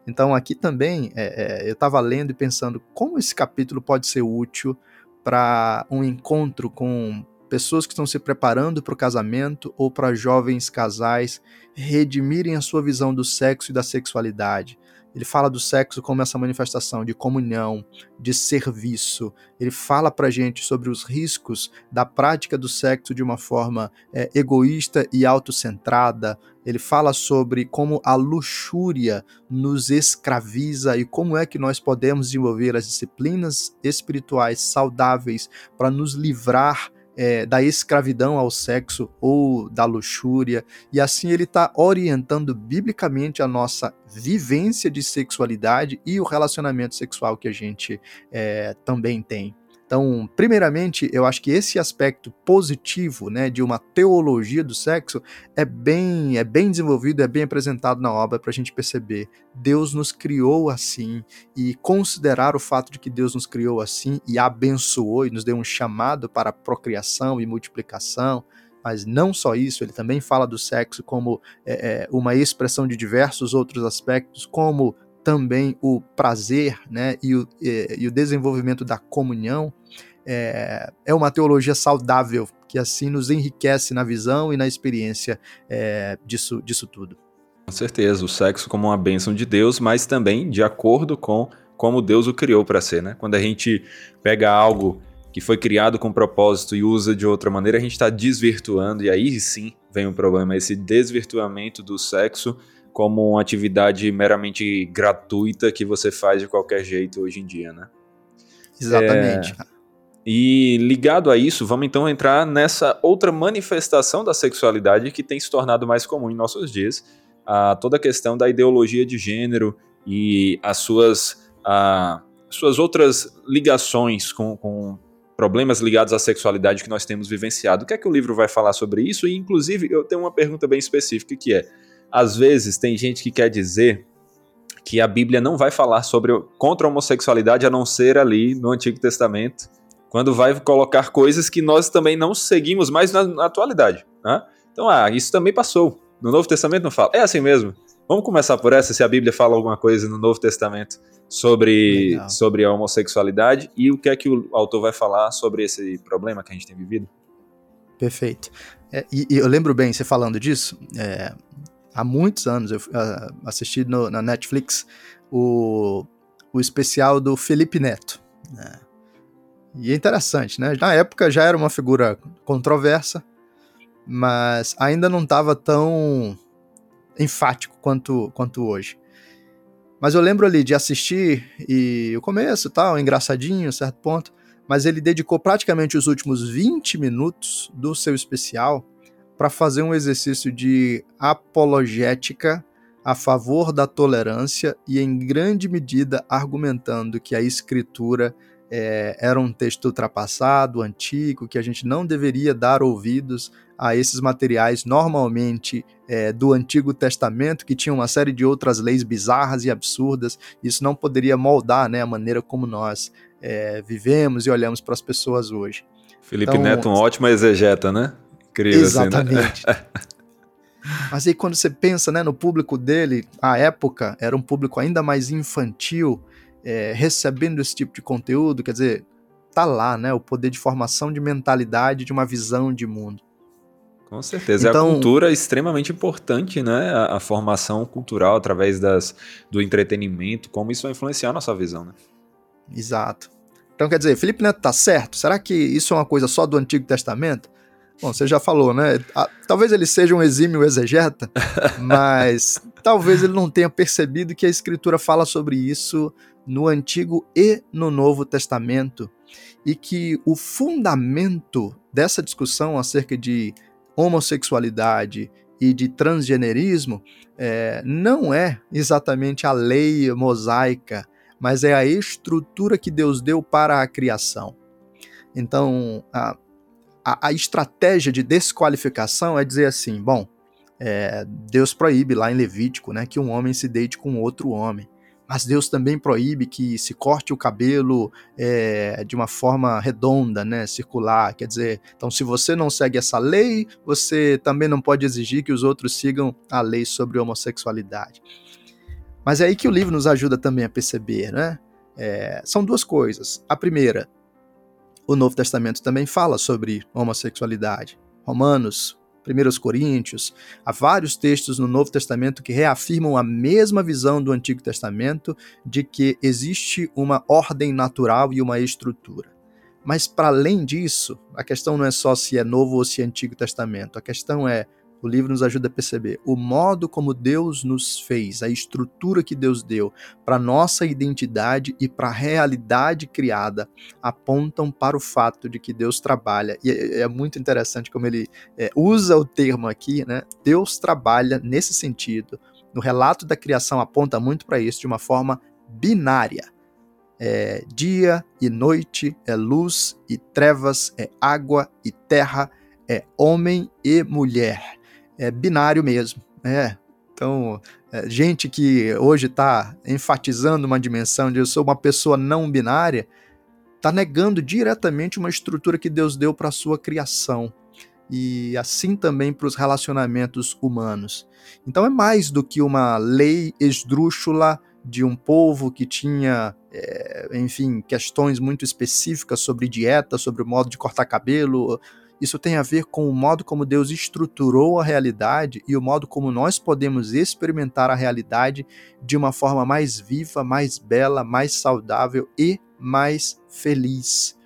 Então aqui também é, é, eu estava lendo e pensando como esse capítulo pode ser útil para um encontro com pessoas que estão se preparando para o casamento ou para jovens casais redimirem a sua visão do sexo e da sexualidade. Ele fala do sexo como essa manifestação de comunhão, de serviço. Ele fala para gente sobre os riscos da prática do sexo de uma forma é, egoísta e autocentrada. Ele fala sobre como a luxúria nos escraviza e como é que nós podemos desenvolver as disciplinas espirituais saudáveis para nos livrar é, da escravidão ao sexo ou da luxúria, e assim ele está orientando biblicamente a nossa vivência de sexualidade e o relacionamento sexual que a gente é, também tem. Então, primeiramente, eu acho que esse aspecto positivo, né, de uma teologia do sexo é bem, é bem desenvolvido, é bem apresentado na obra para a gente perceber. Deus nos criou assim e considerar o fato de que Deus nos criou assim e abençoou e nos deu um chamado para procriação e multiplicação. Mas não só isso, ele também fala do sexo como é, é uma expressão de diversos outros aspectos, como também o prazer né, e, o, e, e o desenvolvimento da comunhão, é, é uma teologia saudável, que assim nos enriquece na visão e na experiência é, disso, disso tudo. Com certeza, o sexo como uma bênção de Deus, mas também de acordo com como Deus o criou para ser, né? Quando a gente pega algo que foi criado com propósito e usa de outra maneira, a gente está desvirtuando, e aí sim vem o problema, esse desvirtuamento do sexo como uma atividade meramente gratuita que você faz de qualquer jeito hoje em dia, né? Exatamente. É... E ligado a isso, vamos então entrar nessa outra manifestação da sexualidade que tem se tornado mais comum em nossos dias, a toda a questão da ideologia de gênero e as suas, a, suas outras ligações com, com problemas ligados à sexualidade que nós temos vivenciado. O que é que o livro vai falar sobre isso? E, inclusive, eu tenho uma pergunta bem específica que é: às vezes tem gente que quer dizer que a Bíblia não vai falar sobre contra a homossexualidade a não ser ali no Antigo Testamento, quando vai colocar coisas que nós também não seguimos mais na, na atualidade. Né? Então, ah, isso também passou. No Novo Testamento não fala. É assim mesmo. Vamos começar por essa, se a Bíblia fala alguma coisa no Novo Testamento sobre, sobre a homossexualidade e o que é que o autor vai falar sobre esse problema que a gente tem vivido. Perfeito. É, e, e, eu lembro bem, você falando disso, é, há muitos anos eu uh, assisti no, na Netflix o, o especial do Felipe Neto. Né? E é interessante, né? Na época já era uma figura controversa, mas ainda não estava tão enfático quanto, quanto hoje. Mas eu lembro ali de assistir e o começo tal, engraçadinho, certo ponto, mas ele dedicou praticamente os últimos 20 minutos do seu especial para fazer um exercício de apologética a favor da tolerância e, em grande medida, argumentando que a escritura é, era um texto ultrapassado, antigo, que a gente não deveria dar ouvidos a esses materiais normalmente é, do Antigo Testamento, que tinham uma série de outras leis bizarras e absurdas. Isso não poderia moldar né, a maneira como nós é, vivemos e olhamos para as pessoas hoje. Felipe então, Neto, um ótimo exegeta, né? Incrível, Exatamente. Assim, né? Mas aí quando você pensa né, no público dele, a época era um público ainda mais infantil, é, recebendo esse tipo de conteúdo, quer dizer, tá lá, né, o poder de formação de mentalidade, de uma visão de mundo. Com certeza. Então, a cultura é extremamente importante, né? A, a, formação cultural através das, do entretenimento, como isso vai influenciar a nossa visão, né? Exato. Então, quer dizer, Felipe Neto tá certo? Será que isso é uma coisa só do Antigo Testamento? Bom, você já falou, né? Talvez ele seja um exímio exegeta, mas talvez ele não tenha percebido que a Escritura fala sobre isso no Antigo e no Novo Testamento, e que o fundamento dessa discussão acerca de homossexualidade e de transgenerismo é, não é exatamente a lei mosaica, mas é a estrutura que Deus deu para a criação. Então, a, a, a estratégia de desqualificação é dizer assim: bom, é, Deus proíbe lá em Levítico né, que um homem se deite com outro homem. Mas Deus também proíbe que se corte o cabelo é, de uma forma redonda, né, circular. Quer dizer, então se você não segue essa lei, você também não pode exigir que os outros sigam a lei sobre homossexualidade. Mas é aí que o livro nos ajuda também a perceber, né? É, são duas coisas. A primeira, o Novo Testamento também fala sobre homossexualidade. Romanos, 1 Coríntios, há vários textos no Novo Testamento que reafirmam a mesma visão do Antigo Testamento de que existe uma ordem natural e uma estrutura. Mas, para além disso, a questão não é só se é Novo ou se é Antigo Testamento, a questão é o livro nos ajuda a perceber o modo como Deus nos fez, a estrutura que Deus deu para nossa identidade e para a realidade criada apontam para o fato de que Deus trabalha. E é, é muito interessante como ele é, usa o termo aqui, né? Deus trabalha nesse sentido. No relato da criação aponta muito para isso de uma forma binária. É dia e noite, é luz e trevas, é água e terra, é homem e mulher é, binário mesmo. É. Então, é, gente que hoje está enfatizando uma dimensão de eu sou uma pessoa não binária, está negando diretamente uma estrutura que Deus deu para a sua criação e assim também para os relacionamentos humanos. Então é mais do que uma lei esdrúxula de um povo que tinha, é, enfim, questões muito específicas sobre dieta, sobre o modo de cortar cabelo, isso tem a ver com o modo como Deus estruturou a realidade e o modo como nós podemos experimentar a realidade de uma forma mais viva, mais bela, mais saudável e mais feliz.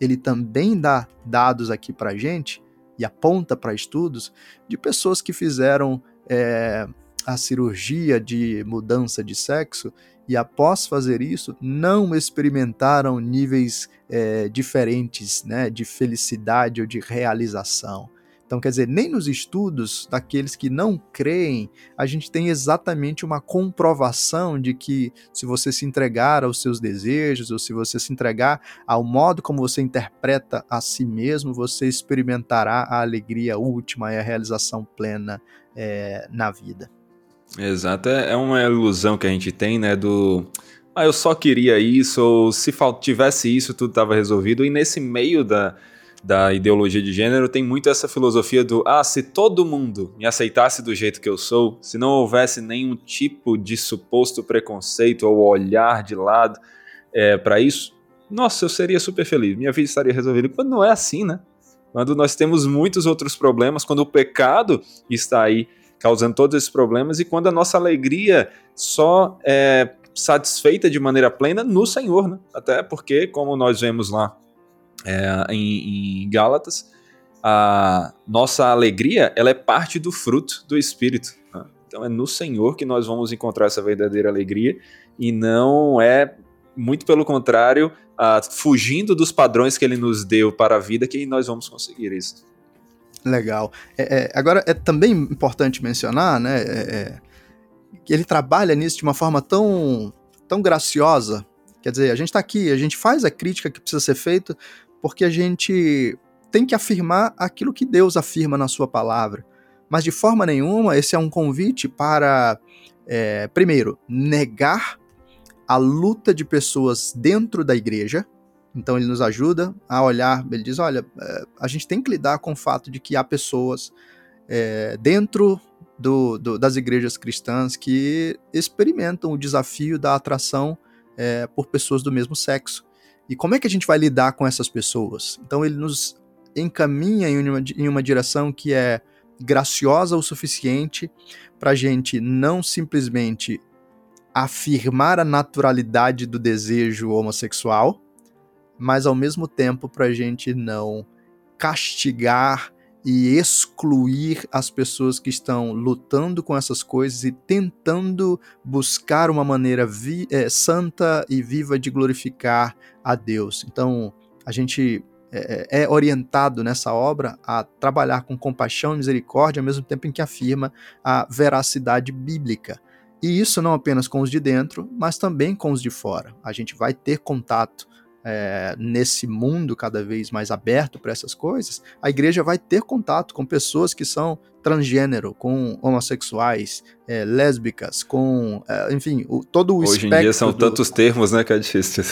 Ele também dá dados aqui para gente e aponta para estudos de pessoas que fizeram é, a cirurgia de mudança de sexo e após fazer isso não experimentaram níveis é, diferentes né, de felicidade ou de realização. Então, quer dizer, nem nos estudos daqueles que não creem, a gente tem exatamente uma comprovação de que se você se entregar aos seus desejos, ou se você se entregar ao modo como você interpreta a si mesmo, você experimentará a alegria última e a realização plena é, na vida. Exato, é, é uma ilusão que a gente tem, né, do ah, eu só queria isso, ou se tivesse isso, tudo estava resolvido. E nesse meio da, da ideologia de gênero tem muito essa filosofia do ah, se todo mundo me aceitasse do jeito que eu sou, se não houvesse nenhum tipo de suposto preconceito ou olhar de lado é, para isso, nossa, eu seria super feliz, minha vida estaria resolvida. Quando não é assim, né? Quando nós temos muitos outros problemas, quando o pecado está aí causando todos esses problemas e quando a nossa alegria só é satisfeita de maneira plena no Senhor, né? Até porque, como nós vemos lá é, em, em Gálatas, a nossa alegria ela é parte do fruto do Espírito. Né? Então é no Senhor que nós vamos encontrar essa verdadeira alegria e não é muito pelo contrário, fugindo dos padrões que Ele nos deu para a vida que nós vamos conseguir isso. Legal. É, é, agora, é também importante mencionar, né, é, é, que ele trabalha nisso de uma forma tão, tão graciosa. Quer dizer, a gente está aqui, a gente faz a crítica que precisa ser feita porque a gente tem que afirmar aquilo que Deus afirma na sua palavra. Mas de forma nenhuma, esse é um convite para, é, primeiro, negar a luta de pessoas dentro da igreja, então ele nos ajuda a olhar, ele diz, olha, é, a gente tem que lidar com o fato de que há pessoas é, dentro do, do, das igrejas cristãs que experimentam o desafio da atração é, por pessoas do mesmo sexo. E como é que a gente vai lidar com essas pessoas? Então ele nos encaminha em uma, em uma direção que é graciosa o suficiente para a gente não simplesmente afirmar a naturalidade do desejo homossexual, mas ao mesmo tempo para a gente não castigar e excluir as pessoas que estão lutando com essas coisas e tentando buscar uma maneira é, santa e viva de glorificar a Deus. Então, a gente é, é, é, orientado nessa obra a trabalhar com compaixão e misericórdia, ao mesmo tempo em que afirma a veracidade bíblica. E isso não apenas com os de dentro, mas também com os de fora. A gente vai ter contato é, nesse mundo cada vez mais aberto para essas coisas, a igreja vai ter contato com pessoas que são transgênero, com homossexuais, é, lésbicas, com, é, enfim, o, todo o Hoje espectro. Hoje em dia são do... tantos termos, né, que é difícil.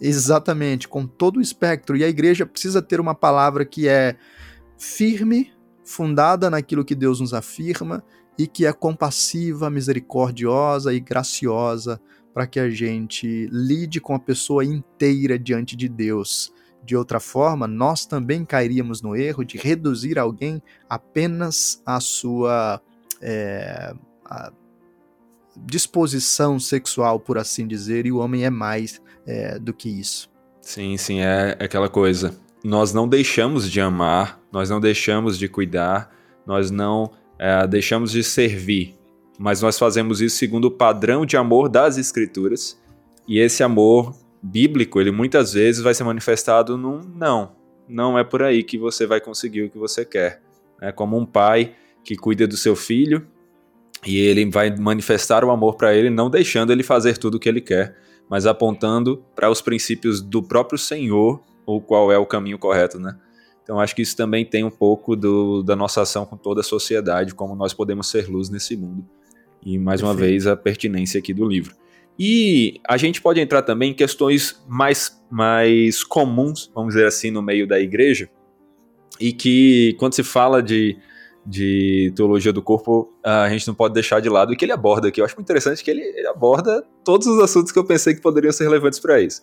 Exatamente, com todo o espectro. E a igreja precisa ter uma palavra que é firme, fundada naquilo que Deus nos afirma e que é compassiva, misericordiosa e graciosa para que a gente lide com a pessoa inteira diante de Deus. De outra forma, nós também cairíamos no erro de reduzir alguém apenas à sua é, a disposição sexual, por assim dizer, e o homem é mais é, do que isso. Sim, sim, é aquela coisa. Nós não deixamos de amar, nós não deixamos de cuidar, nós não é, deixamos de servir mas nós fazemos isso segundo o padrão de amor das Escrituras. E esse amor bíblico, ele muitas vezes vai ser manifestado num não. Não é por aí que você vai conseguir o que você quer. É como um pai que cuida do seu filho e ele vai manifestar o amor para ele, não deixando ele fazer tudo o que ele quer, mas apontando para os princípios do próprio Senhor, ou qual é o caminho correto, né? Então acho que isso também tem um pouco do, da nossa ação com toda a sociedade, como nós podemos ser luz nesse mundo. E mais Perfeito. uma vez a pertinência aqui do livro. E a gente pode entrar também em questões mais, mais comuns, vamos dizer assim, no meio da igreja, e que quando se fala de, de teologia do corpo, a gente não pode deixar de lado, e que ele aborda aqui. Eu acho muito interessante que ele aborda todos os assuntos que eu pensei que poderiam ser relevantes para isso.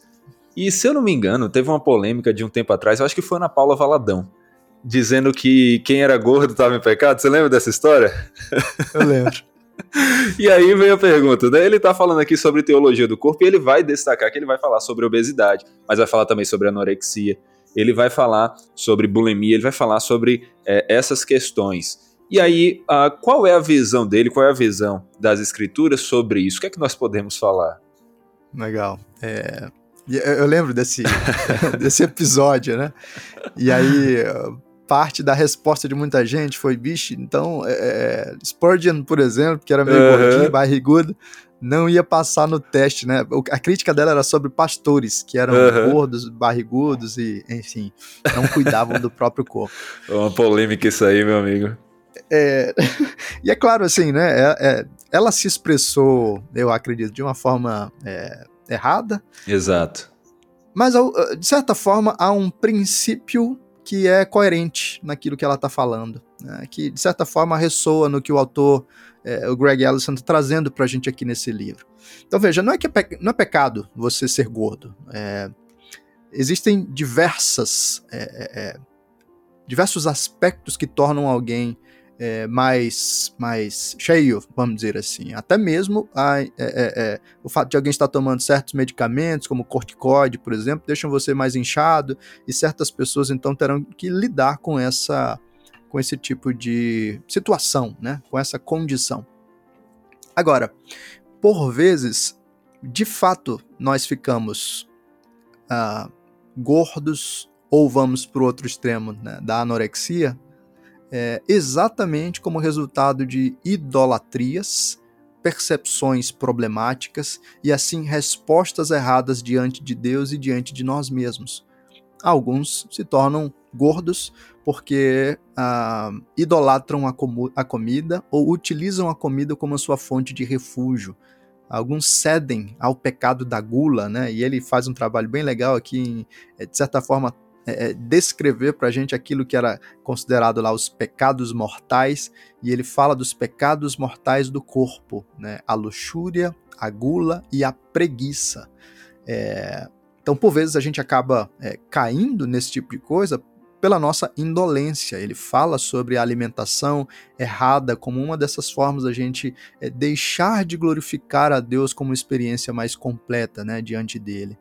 E se eu não me engano, teve uma polêmica de um tempo atrás, eu acho que foi na Paula Valadão, dizendo que quem era gordo estava em pecado. Você lembra dessa história? Eu lembro. E aí vem a pergunta, né? Ele está falando aqui sobre teologia do corpo e ele vai destacar que ele vai falar sobre obesidade, mas vai falar também sobre anorexia, ele vai falar sobre bulimia, ele vai falar sobre é, essas questões. E aí, uh, qual é a visão dele, qual é a visão das escrituras sobre isso? O que é que nós podemos falar? Legal. É, eu lembro desse, desse episódio, né? E aí, parte da resposta de muita gente foi, bicho, então, é, é, Spurgeon, por exemplo, que era meio uhum. gordinho, barrigudo, não ia passar no teste, né? A crítica dela era sobre pastores, que eram uhum. gordos, barrigudos e, enfim, não cuidavam do próprio corpo. Uma polêmica isso aí, meu amigo. É, e é claro, assim, né? É, é, ela se expressou, eu acredito, de uma forma é, errada. Exato. Mas, de certa forma, há um princípio que é coerente naquilo que ela está falando, né? que de certa forma ressoa no que o autor, é, o Greg Ellison, está trazendo para a gente aqui nesse livro. Então veja, não é que é não é pecado você ser gordo. É, existem diversas é, é, é diversos aspectos que tornam alguém é, mais, mais cheio, vamos dizer assim. Até mesmo a, é, é, é, o fato de alguém estar tomando certos medicamentos, como corticoide, por exemplo, deixam você mais inchado e certas pessoas então terão que lidar com essa com esse tipo de situação, né? com essa condição. Agora, por vezes, de fato, nós ficamos ah, gordos ou vamos para o outro extremo né, da anorexia, é, exatamente como resultado de idolatrias, percepções problemáticas e assim respostas erradas diante de Deus e diante de nós mesmos. Alguns se tornam gordos porque ah, idolatram a, a comida ou utilizam a comida como a sua fonte de refúgio. Alguns cedem ao pecado da gula, né? E ele faz um trabalho bem legal aqui em, eh, de certa forma, é, é descrever para a gente aquilo que era considerado lá os pecados mortais, e ele fala dos pecados mortais do corpo, né? a luxúria, a gula e a preguiça. É, então, por vezes, a gente acaba é, caindo nesse tipo de coisa pela nossa indolência. Ele fala sobre a alimentação errada como uma dessas formas da gente é, deixar de glorificar a Deus como experiência mais completa né, diante dele.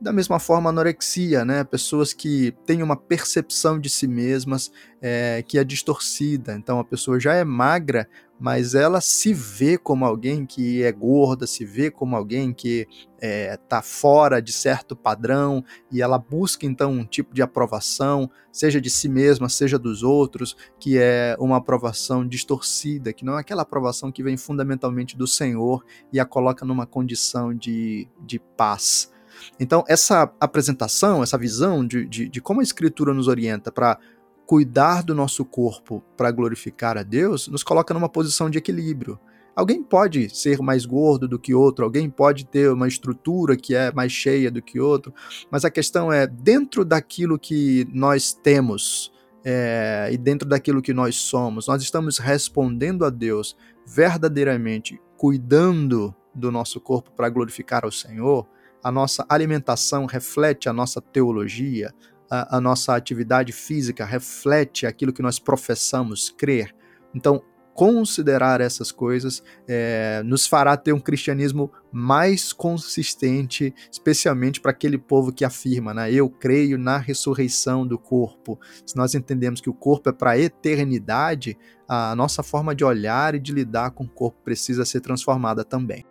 Da mesma forma, anorexia, né? Pessoas que têm uma percepção de si mesmas é, que é distorcida. Então, a pessoa já é magra, mas ela se vê como alguém que é gorda, se vê como alguém que está é, tá fora de certo padrão e ela busca então um tipo de aprovação, seja de si mesma, seja dos outros, que é uma aprovação distorcida, que não é aquela aprovação que vem fundamentalmente do Senhor e a coloca numa condição de, de paz. Então, essa apresentação, essa visão de, de, de como a Escritura nos orienta para cuidar do nosso corpo para glorificar a Deus, nos coloca numa posição de equilíbrio. Alguém pode ser mais gordo do que outro, alguém pode ter uma estrutura que é mais cheia do que outro, mas a questão é, dentro daquilo que nós temos é, e dentro daquilo que nós somos, nós estamos respondendo a Deus verdadeiramente, cuidando do nosso corpo para glorificar ao Senhor, a nossa alimentação reflete a nossa teologia, a, a, nossa atividade física reflete aquilo que nós professamos crer. Então, considerar essas coisas é, nos fará ter um cristianismo mais consistente, especialmente para aquele povo que afirma, né? Eu creio na ressurreição do corpo. Se nós entendemos que o corpo é para a eternidade, a nossa forma de olhar e de lidar com o corpo precisa ser transformada também.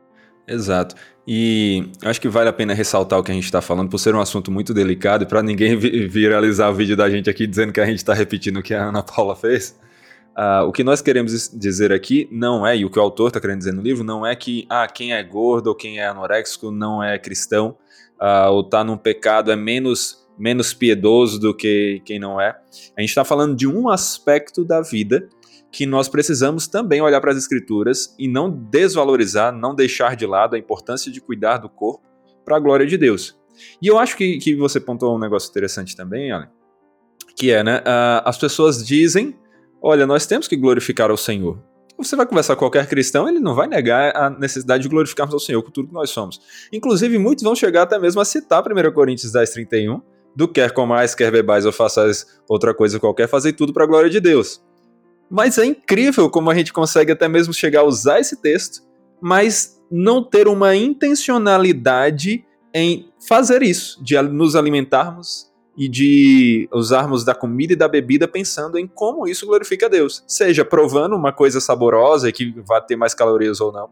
Exato. E acho que vale a pena ressaltar o que a gente está falando, por ser um assunto muito delicado e para ninguém viralizar o vídeo da gente aqui dizendo que a gente está repetindo o que a Ana Paula fez. Uh, o que nós queremos dizer aqui não é, e o que o autor está querendo dizer no livro, não é que ah, quem é gordo ou quem é anoréxico não é cristão, uh, ou está num pecado é menos, menos piedoso do que quem não é. A gente está falando de um aspecto da vida que nós precisamos também olhar para as escrituras e não desvalorizar, não deixar de lado a importância de cuidar do corpo para a glória de Deus. E eu acho que, que você pontuou um negócio interessante também, olha, que é, né, uh, as pessoas dizem, olha, nós temos que glorificar ao Senhor. Você vai conversar com qualquer cristão, ele não vai negar a necessidade de glorificarmos ao Senhor com tudo que nós somos. Inclusive, muitos vão chegar até mesmo a citar 1 Coríntios 10, 31, do quer comais, quer bebais ou façais outra coisa qualquer, fazei tudo para a glória de Deus. Mas é incrível como a gente consegue até mesmo chegar a usar esse texto, mas não ter uma intencionalidade em fazer isso, de nos alimentarmos e de usarmos da comida e da bebida pensando em como isso glorifica a Deus. Seja provando uma coisa saborosa que vai ter mais calorias ou não,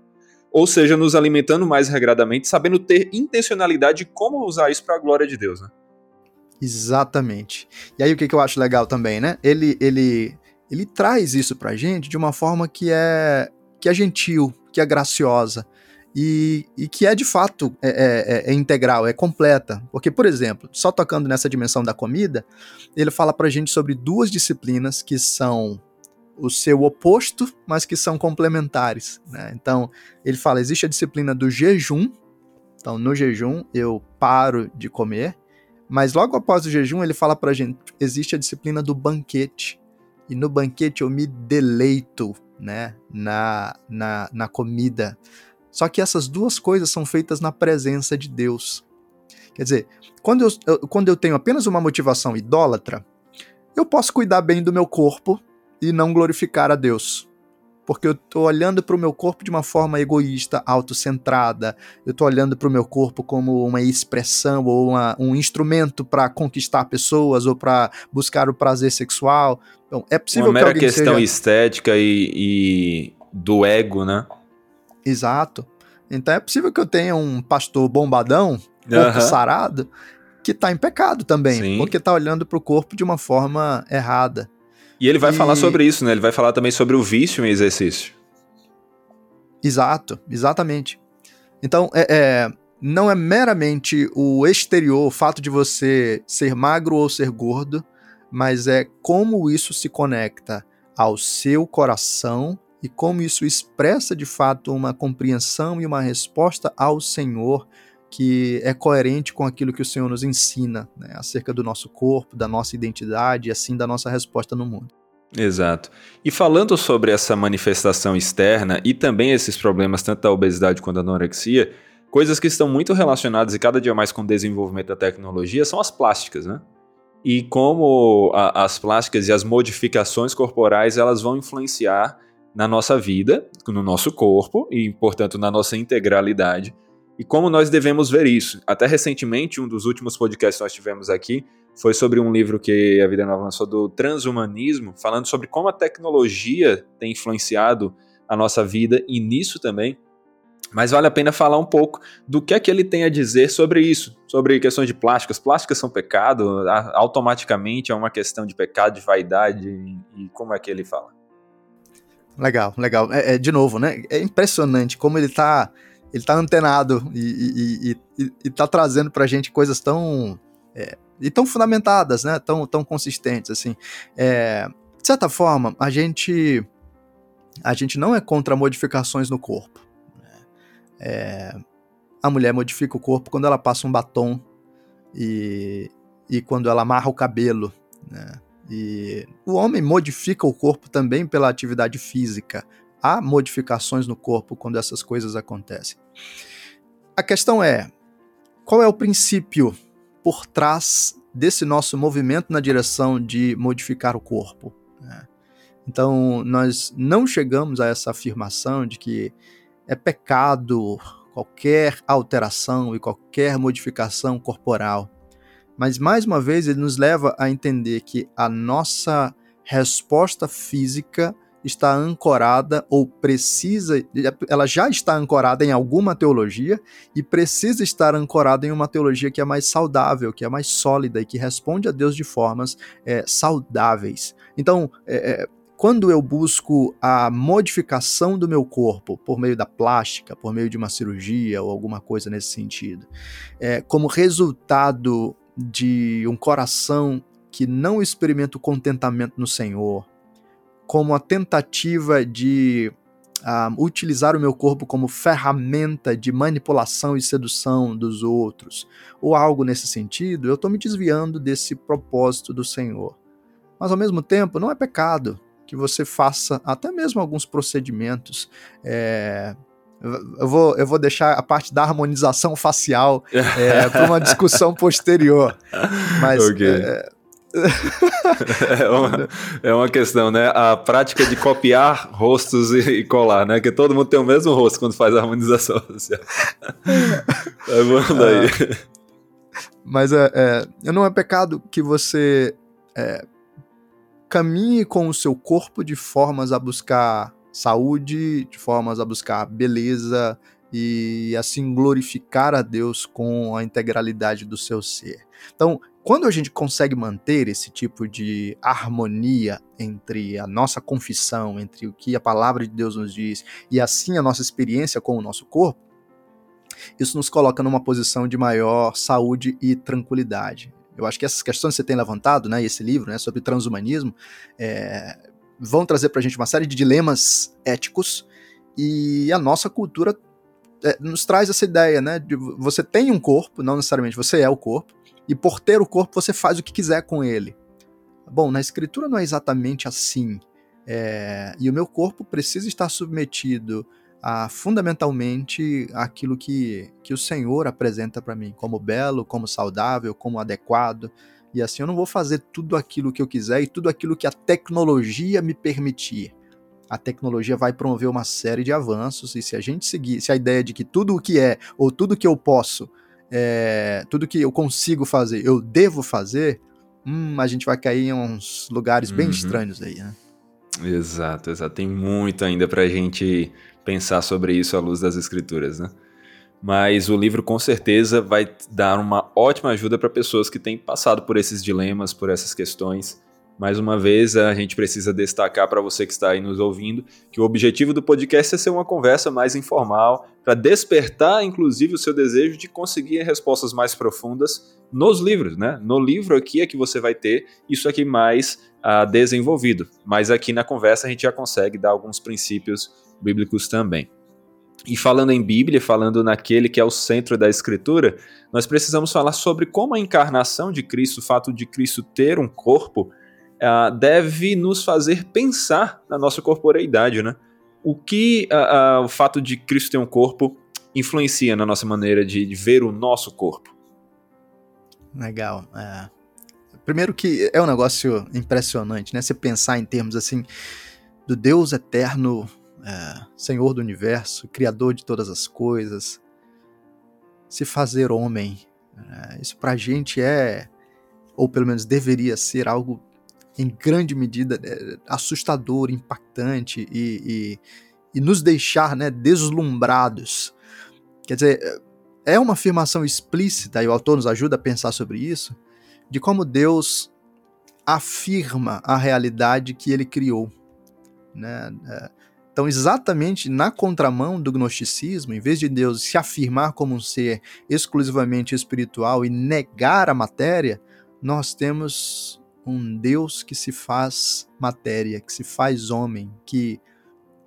ou seja, nos alimentando mais regradamente, sabendo ter intencionalidade de como usar isso para a glória de Deus, né? Exatamente. E aí o que, que eu acho legal também, né? Ele, ele, ele traz isso pra gente de uma forma que é, que é gentil, que é graciosa e, e que é de fato é, é, é, é, integral, é completa. Porque, por exemplo, só tocando nessa dimensão da comida, ele fala pra gente sobre duas disciplinas que são o seu oposto, mas que são complementares. Né? Então, ele fala: existe a disciplina do jejum. Então, no jejum, eu paro de comer mas logo após o jejum, ele fala pra gente: existe a disciplina do banquete. E no banquete eu me deleito, né? Na, na, na comida. Só que essas duas coisas são feitas na presença de Deus. Quer dizer, quando eu, eu, quando eu tenho apenas uma motivação idólatra, eu posso cuidar bem do meu corpo e não glorificar a Deus porque eu tô olhando para o meu corpo de uma forma egoísta, autocentrada. Eu tô olhando para o meu corpo como uma expressão ou uma, um instrumento para conquistar pessoas ou para buscar o prazer sexual. Então, é possível uma mera que questão seja... estética e, e do ego, né? Exato. Então é possível que eu tenha um pastor bombadão, corpo uhum. sarado, que está em pecado também, Sim. porque está olhando para o corpo de uma forma errada. E ele vai e... falar sobre isso, né? Ele vai falar também sobre o vício em exercício. Exato, exatamente. Então, é, é, não é meramente o exterior, o fato de você ser magro ou ser gordo, mas é como isso se conecta ao seu coração e como isso expressa de fato uma compreensão e uma resposta ao Senhor que é coerente com aquilo que o Senhor nos ensina né, acerca do nosso corpo, da nossa identidade e assim da nossa resposta no mundo. Exato. E falando sobre essa manifestação externa e também esses problemas, tanto da obesidade quanto da anorexia, coisas que estão muito relacionadas e cada dia mais com o desenvolvimento da tecnologia são as plásticas, né? E como a, as plásticas e as modificações corporais elas vão influenciar na nossa vida, no nosso corpo e, portanto, na nossa integralidade e como nós devemos ver isso. Até recentemente, um dos últimos podcasts que nós tivemos aqui foi sobre um livro que a Vida Nova lançou do transhumanismo, falando sobre como a tecnologia tem influenciado a nossa vida e nisso também. Mas vale a pena falar um pouco do que é que ele tem a dizer sobre isso, sobre questões de plásticas. Plásticas são pecado, automaticamente é uma questão de pecado, de vaidade, e como é que ele fala? Legal, legal. É, é de novo, né? É impressionante como ele está ele tá antenado e, e, e, e tá trazendo pra gente coisas tão. É, e tão fundamentadas, né? Tão, tão consistentes, assim. É, de certa forma, a gente. A gente não é contra modificações no corpo. Né? É, a mulher modifica o corpo quando ela passa um batom e, e quando ela amarra o cabelo, né? E o homem modifica o corpo também pela atividade física, há modificações no corpo quando essas coisas acontecem. A questão é: qual é o princípio por trás desse nosso movimento na direção de modificar o corpo? Né? Então, nós não chegamos a essa afirmação de que é pecado qualquer alteração e qualquer modificação corporal. Mas, mais uma vez, ele nos leva a entender que a nossa resposta física está ancorada ou precisa, ela já está ancorada em alguma teologia e precisa estar ancorada em uma teologia que é mais saudável, que é mais sólida e que responde a Deus de formas é, saudáveis. Então, é, quando eu busco a modificação do meu corpo por meio da plástica, por meio de uma cirurgia ou alguma coisa nesse sentido, é, como resultado de um coração que não experimenta o contentamento no Senhor, como a tentativa de uh, utilizar o meu corpo como ferramenta de manipulação e sedução dos outros, ou algo nesse sentido, eu estou me desviando desse propósito do Senhor. Mas ao mesmo tempo, não é pecado que você faça até mesmo alguns procedimentos é, eu vou, eu vou deixar a parte da harmonização facial é, para uma discussão posterior. Mas. Okay. É, é, uma, é uma questão, né? A prática de copiar rostos e, colar, né? Que todo mundo tem o mesmo rosto quando faz a harmonização facial. Mas vamos daí. mas é, é, não é pecado que você é, caminhe com o seu corpo de formas a buscar saúde, de formas a buscar beleza e assim glorificar a Deus com a integralidade do seu ser. Então, quando a gente consegue manter esse tipo de harmonia entre a nossa confissão, entre o que a palavra de Deus nos diz e assim a nossa experiência com o nosso corpo, isso nos coloca numa posição de maior saúde e tranquilidade. Eu acho que essas questões que você tem levantado, né, esse livro, né, sobre transhumanismo, é, vão trazer para a gente uma série de dilemas éticos e a nossa cultura é, nos traz essa ideia, né, de você tem um corpo, não necessariamente você é o corpo, e por ter o corpo você faz o que quiser com ele. Bom, na escritura não é exatamente assim. É, e o meu corpo precisa estar submetido a fundamentalmente aquilo que, que o Senhor apresenta para mim, como belo, como saudável, como adequado. E assim eu não vou fazer tudo aquilo que eu quiser e tudo aquilo que a tecnologia me permitir. A tecnologia vai promover uma série de avanços, e se a gente seguir, se a ideia de que tudo o que é, ou tudo que eu posso, é, tudo que eu consigo fazer, eu devo fazer, hum, a gente vai cair em uns lugares bem uhum. estranhos aí, né? Exato, exato. Tem muito ainda pra gente pensar sobre isso à luz das escrituras, né? Mas o livro com certeza vai dar uma ótima ajuda para pessoas que têm passado por esses dilemas, por essas questões. Mais uma vez, a gente precisa destacar para você que está aí nos ouvindo que o objetivo do podcast é ser uma conversa mais informal, para despertar, inclusive, o seu desejo de conseguir respostas mais profundas nos livros, né? No livro aqui é que você vai ter isso aqui mais uh, desenvolvido. Mas aqui na conversa a gente já consegue dar alguns princípios bíblicos também. E falando em Bíblia, falando naquele que é o centro da Escritura, nós precisamos falar sobre como a encarnação de Cristo, o fato de Cristo ter um corpo, uh, deve nos fazer pensar na nossa corporeidade, né? O que uh, o fato de Cristo ter um corpo influencia na nossa maneira de, de ver o nosso corpo? Legal. É. Primeiro que é um negócio impressionante, né? Você pensar em termos assim do Deus eterno é, Senhor do universo, Criador de todas as coisas, se fazer homem. É, isso pra gente é, ou pelo menos deveria ser, algo em grande medida é, assustador, impactante e, e, e nos deixar né, deslumbrados. Quer dizer, é uma afirmação explícita, e o autor nos ajuda a pensar sobre isso, de como Deus afirma a realidade que ele criou. Né? É, então, exatamente na contramão do gnosticismo, em vez de Deus se afirmar como um ser exclusivamente espiritual e negar a matéria, nós temos um Deus que se faz matéria, que se faz homem, que,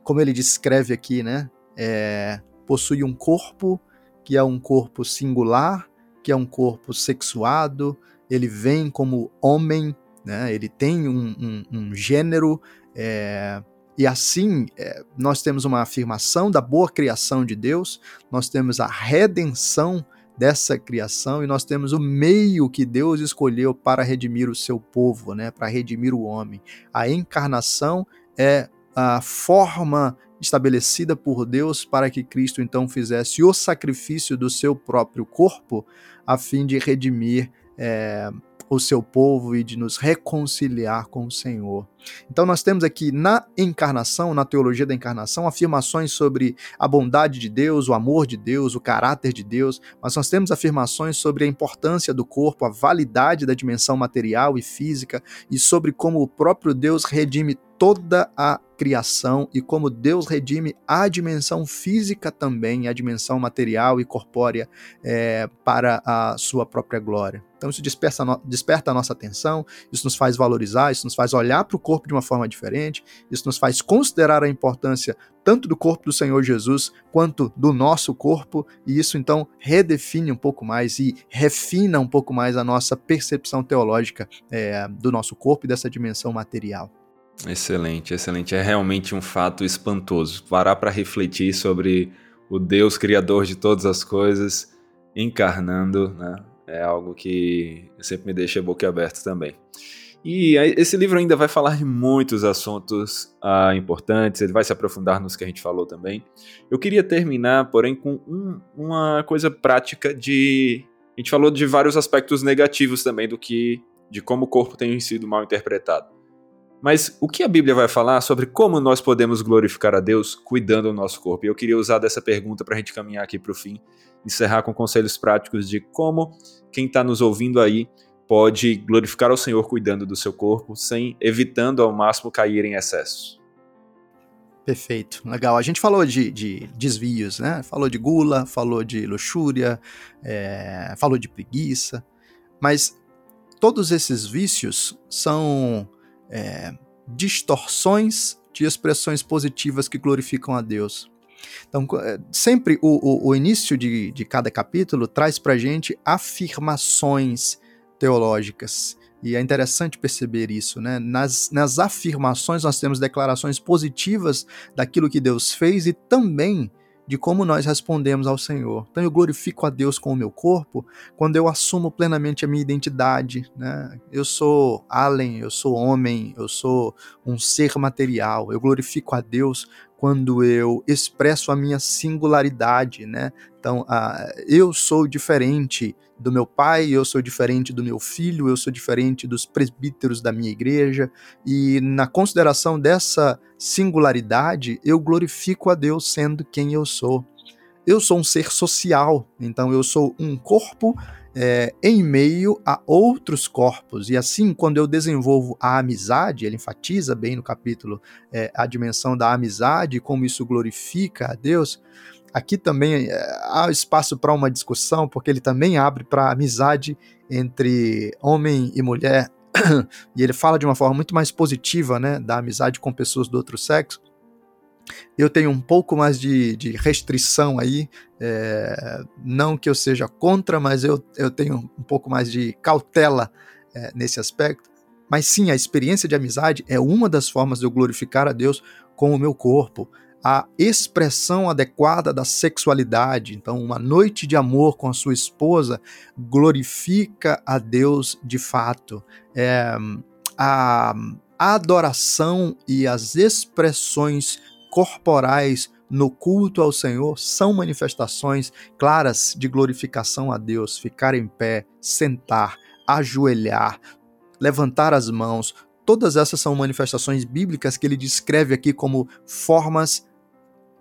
como ele descreve aqui, né, é, possui um corpo que é um corpo singular, que é um corpo sexuado, ele vem como homem, né, ele tem um, um, um gênero. É, e assim, é, nós temos uma afirmação da boa criação de Deus, nós temos a redenção dessa criação e nós temos o meio que Deus escolheu para redimir o seu povo, né, para redimir o homem. A encarnação é a forma estabelecida por Deus para que Cristo então fizesse o sacrifício do seu próprio corpo a fim de redimir é, o seu povo e de nos reconciliar com o Senhor. Então nós temos aqui na encarnação, na teologia da encarnação, afirmações sobre a bondade de Deus, o amor de Deus, o caráter de Deus, mas nós temos afirmações sobre a importância do corpo, a validade da dimensão material e física e sobre como o próprio Deus redime toda a criação e como Deus redime a dimensão física também, a dimensão material e corpórea é, para a sua própria glória. Então isso desperta, desperta a nossa atenção, isso nos faz valorizar, isso nos faz olhar para o corpo de uma forma diferente, isso nos faz considerar a importância tanto do corpo do Senhor Jesus quanto do nosso corpo, e isso então redefine um pouco mais e refina um pouco mais a nossa percepção teológica é, do nosso corpo e dessa dimensão material. Excelente, excelente. É realmente um fato espantoso. Parar para refletir sobre o Deus criador de todas as coisas encarnando, né? É algo que sempre me deixa boquiaberto também. E esse livro ainda vai falar de muitos assuntos ah, importantes, ele vai se aprofundar nos que a gente falou também. Eu queria terminar, porém, com um, uma coisa prática de. A gente falou de vários aspectos negativos também do que. de como o corpo tem sido mal interpretado. Mas o que a Bíblia vai falar sobre como nós podemos glorificar a Deus cuidando do nosso corpo? E eu queria usar dessa pergunta para a gente caminhar aqui para o fim, encerrar com conselhos práticos de como quem está nos ouvindo aí pode glorificar ao Senhor cuidando do seu corpo, sem evitando ao máximo cair em excesso. Perfeito, legal. A gente falou de, de desvios, né? Falou de gula, falou de luxúria, é, falou de preguiça, mas todos esses vícios são é, distorções de expressões positivas que glorificam a Deus. Então, é, sempre o, o, o início de, de cada capítulo traz para gente afirmações teológicas. E é interessante perceber isso, né? Nas, nas afirmações nós temos declarações positivas daquilo que Deus fez e também de como nós respondemos ao Senhor. Então eu glorifico a Deus com o meu corpo quando eu assumo plenamente a minha identidade. Né? Eu sou Allen, eu sou homem, eu sou um ser material. Eu glorifico a Deus quando eu expresso a minha singularidade, né? Então, uh, eu sou diferente do meu pai, eu sou diferente do meu filho, eu sou diferente dos presbíteros da minha igreja, e na consideração dessa singularidade, eu glorifico a Deus sendo quem eu sou. Eu sou um ser social, então eu sou um corpo é, em meio a outros corpos. E assim, quando eu desenvolvo a amizade, ele enfatiza bem no capítulo é, a dimensão da amizade, como isso glorifica a Deus. Aqui também é, há espaço para uma discussão, porque ele também abre para amizade entre homem e mulher, e ele fala de uma forma muito mais positiva, né, da amizade com pessoas do outro sexo. Eu tenho um pouco mais de, de restrição aí, é, não que eu seja contra, mas eu, eu tenho um pouco mais de cautela é, nesse aspecto. Mas sim, a experiência de amizade é uma das formas de eu glorificar a Deus com o meu corpo. A expressão adequada da sexualidade. Então, uma noite de amor com a sua esposa glorifica a Deus de fato. É, a adoração e as expressões corporais no culto ao Senhor são manifestações claras de glorificação a Deus. Ficar em pé, sentar, ajoelhar, levantar as mãos, todas essas são manifestações bíblicas que ele descreve aqui como formas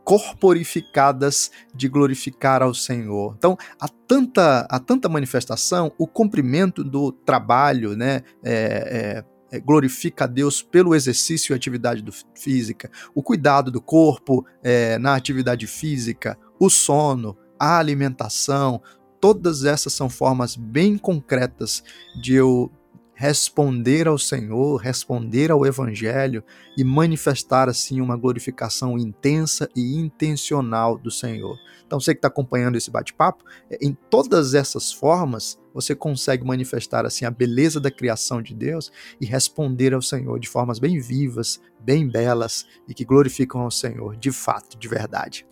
corporificadas de glorificar ao Senhor. Então, há tanta, há tanta manifestação, o cumprimento do trabalho, né, é, é, é, glorifica a Deus pelo exercício e atividade do, física, o cuidado do corpo é, na atividade física, o sono, a alimentação, todas essas são formas bem concretas de eu responder ao Senhor, responder ao Evangelho e manifestar assim uma glorificação intensa e intencional do Senhor. Então, você que está acompanhando esse bate-papo, é, em todas essas formas, você consegue manifestar assim a beleza da criação de Deus e responder ao Senhor de formas bem vivas, bem belas e que glorificam ao Senhor de fato, de verdade.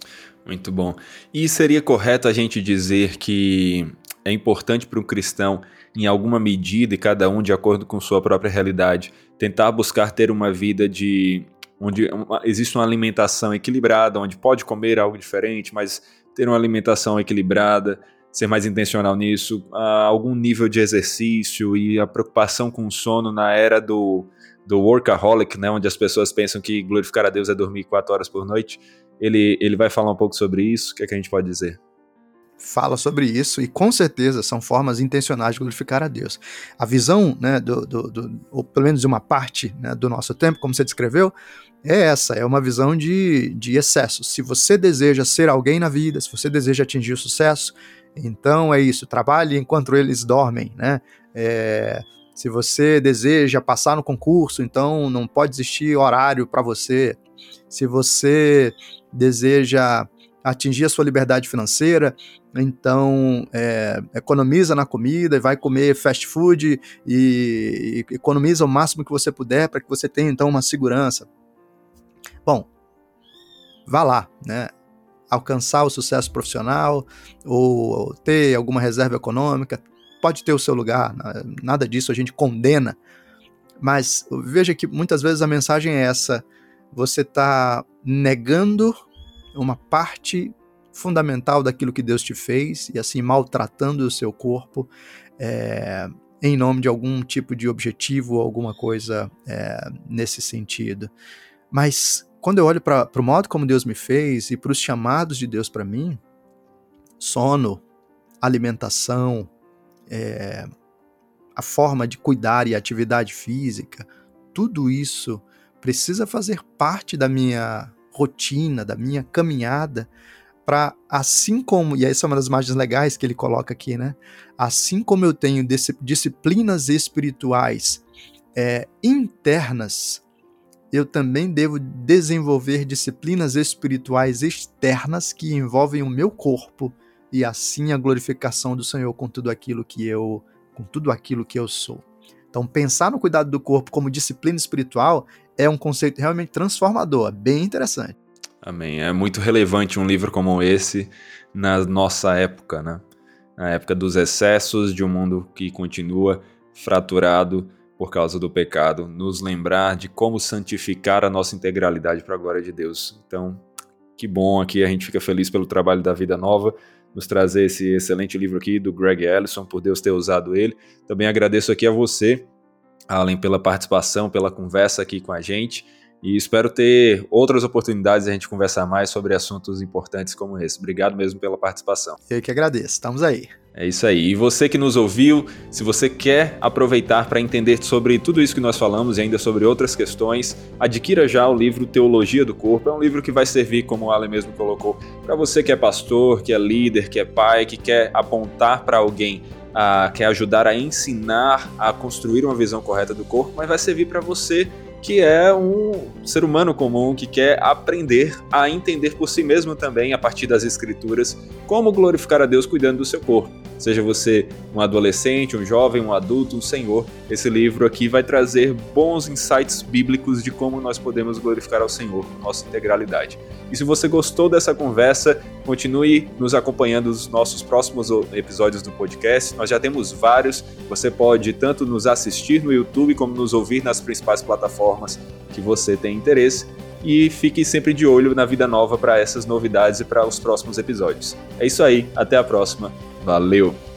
Muito bom. E seria correto a gente dizer que é importante para um cristão, em alguma medida, e cada um de acordo com sua própria realidade, tentar buscar ter uma vida de onde existe uma alimentação equilibrada, onde pode comer algo diferente, mas ter uma alimentação equilibrada, ser mais intencional nisso, algum nível de exercício e a preocupação com o sono na era do, do workaholic, né, onde as pessoas pensam que glorificar a Deus é dormir quatro horas por noite. Ele, ele vai falar um pouco sobre isso. O que, é que a gente pode dizer? Fala sobre isso e com certeza são formas intencionais de glorificar a Deus. A visão, né, do, do, do ou pelo menos de uma parte né, do nosso tempo, como você descreveu, é essa, é uma visão de, de excesso. Se você deseja ser alguém na vida, se você deseja atingir o sucesso, então é isso, trabalhe enquanto eles dormem, né? É, se você deseja passar no concurso, então não pode existir horário para você. Se você deseja atingir a sua liberdade financeira, então é, economiza na comida e vai comer fast food e, e economiza o máximo que você puder para que você tenha então uma segurança. Bom, vá lá, né? alcançar o sucesso profissional ou ter alguma reserva econômica, pode ter o seu lugar, nada disso a gente condena. Mas veja que muitas vezes a mensagem é essa: você está negando uma parte fundamental daquilo que Deus te fez e assim maltratando o seu corpo é, em nome de algum tipo de objetivo ou alguma coisa é, nesse sentido. Mas quando eu olho para o modo como Deus me fez e para os chamados de Deus para mim, sono, alimentação, é, a forma de cuidar e atividade física, tudo isso precisa fazer parte da minha rotina, da minha caminhada, para assim como, e essa é uma das imagens legais que ele coloca aqui, né? Assim como eu tenho disciplinas espirituais é, internas, eu também devo desenvolver disciplinas espirituais externas que envolvem o meu corpo e assim a glorificação do Senhor com tudo aquilo que eu com tudo aquilo que eu sou. Então, pensar no cuidado do corpo como disciplina espiritual é um conceito realmente transformador, bem interessante. Amém. É muito relevante um livro como esse na nossa época, né? Na época dos excessos de um mundo que continua fraturado por causa do pecado, nos lembrar de como santificar a nossa integralidade para a glória de Deus. Então, que bom aqui, a gente fica feliz pelo trabalho da Vida Nova nos trazer esse excelente livro aqui do Greg Ellison, por Deus ter usado ele. Também agradeço aqui a você, Allen, pela participação, pela conversa aqui com a gente. E espero ter outras oportunidades de a gente conversar mais sobre assuntos importantes como esse. Obrigado mesmo pela participação. Eu que agradeço. Estamos aí. É isso aí. E você que nos ouviu, se você quer aproveitar para entender sobre tudo isso que nós falamos e ainda sobre outras questões, adquira já o livro Teologia do Corpo. É um livro que vai servir, como o Ale mesmo colocou, para você que é pastor, que é líder, que é pai, que quer apontar para alguém a, quer ajudar a ensinar a construir uma visão correta do corpo, mas vai servir para você que é um ser humano comum que quer aprender a entender por si mesmo também, a partir das escrituras, como glorificar a Deus cuidando do seu corpo. Seja você um adolescente, um jovem, um adulto, um senhor, esse livro aqui vai trazer bons insights bíblicos de como nós podemos glorificar ao Senhor nossa integralidade. E se você gostou dessa conversa, continue nos acompanhando nos nossos próximos episódios do podcast. Nós já temos vários. Você pode tanto nos assistir no YouTube como nos ouvir nas principais plataformas que você tem interesse e fique sempre de olho na Vida Nova para essas novidades e para os próximos episódios. É isso aí, até a próxima. Valeu!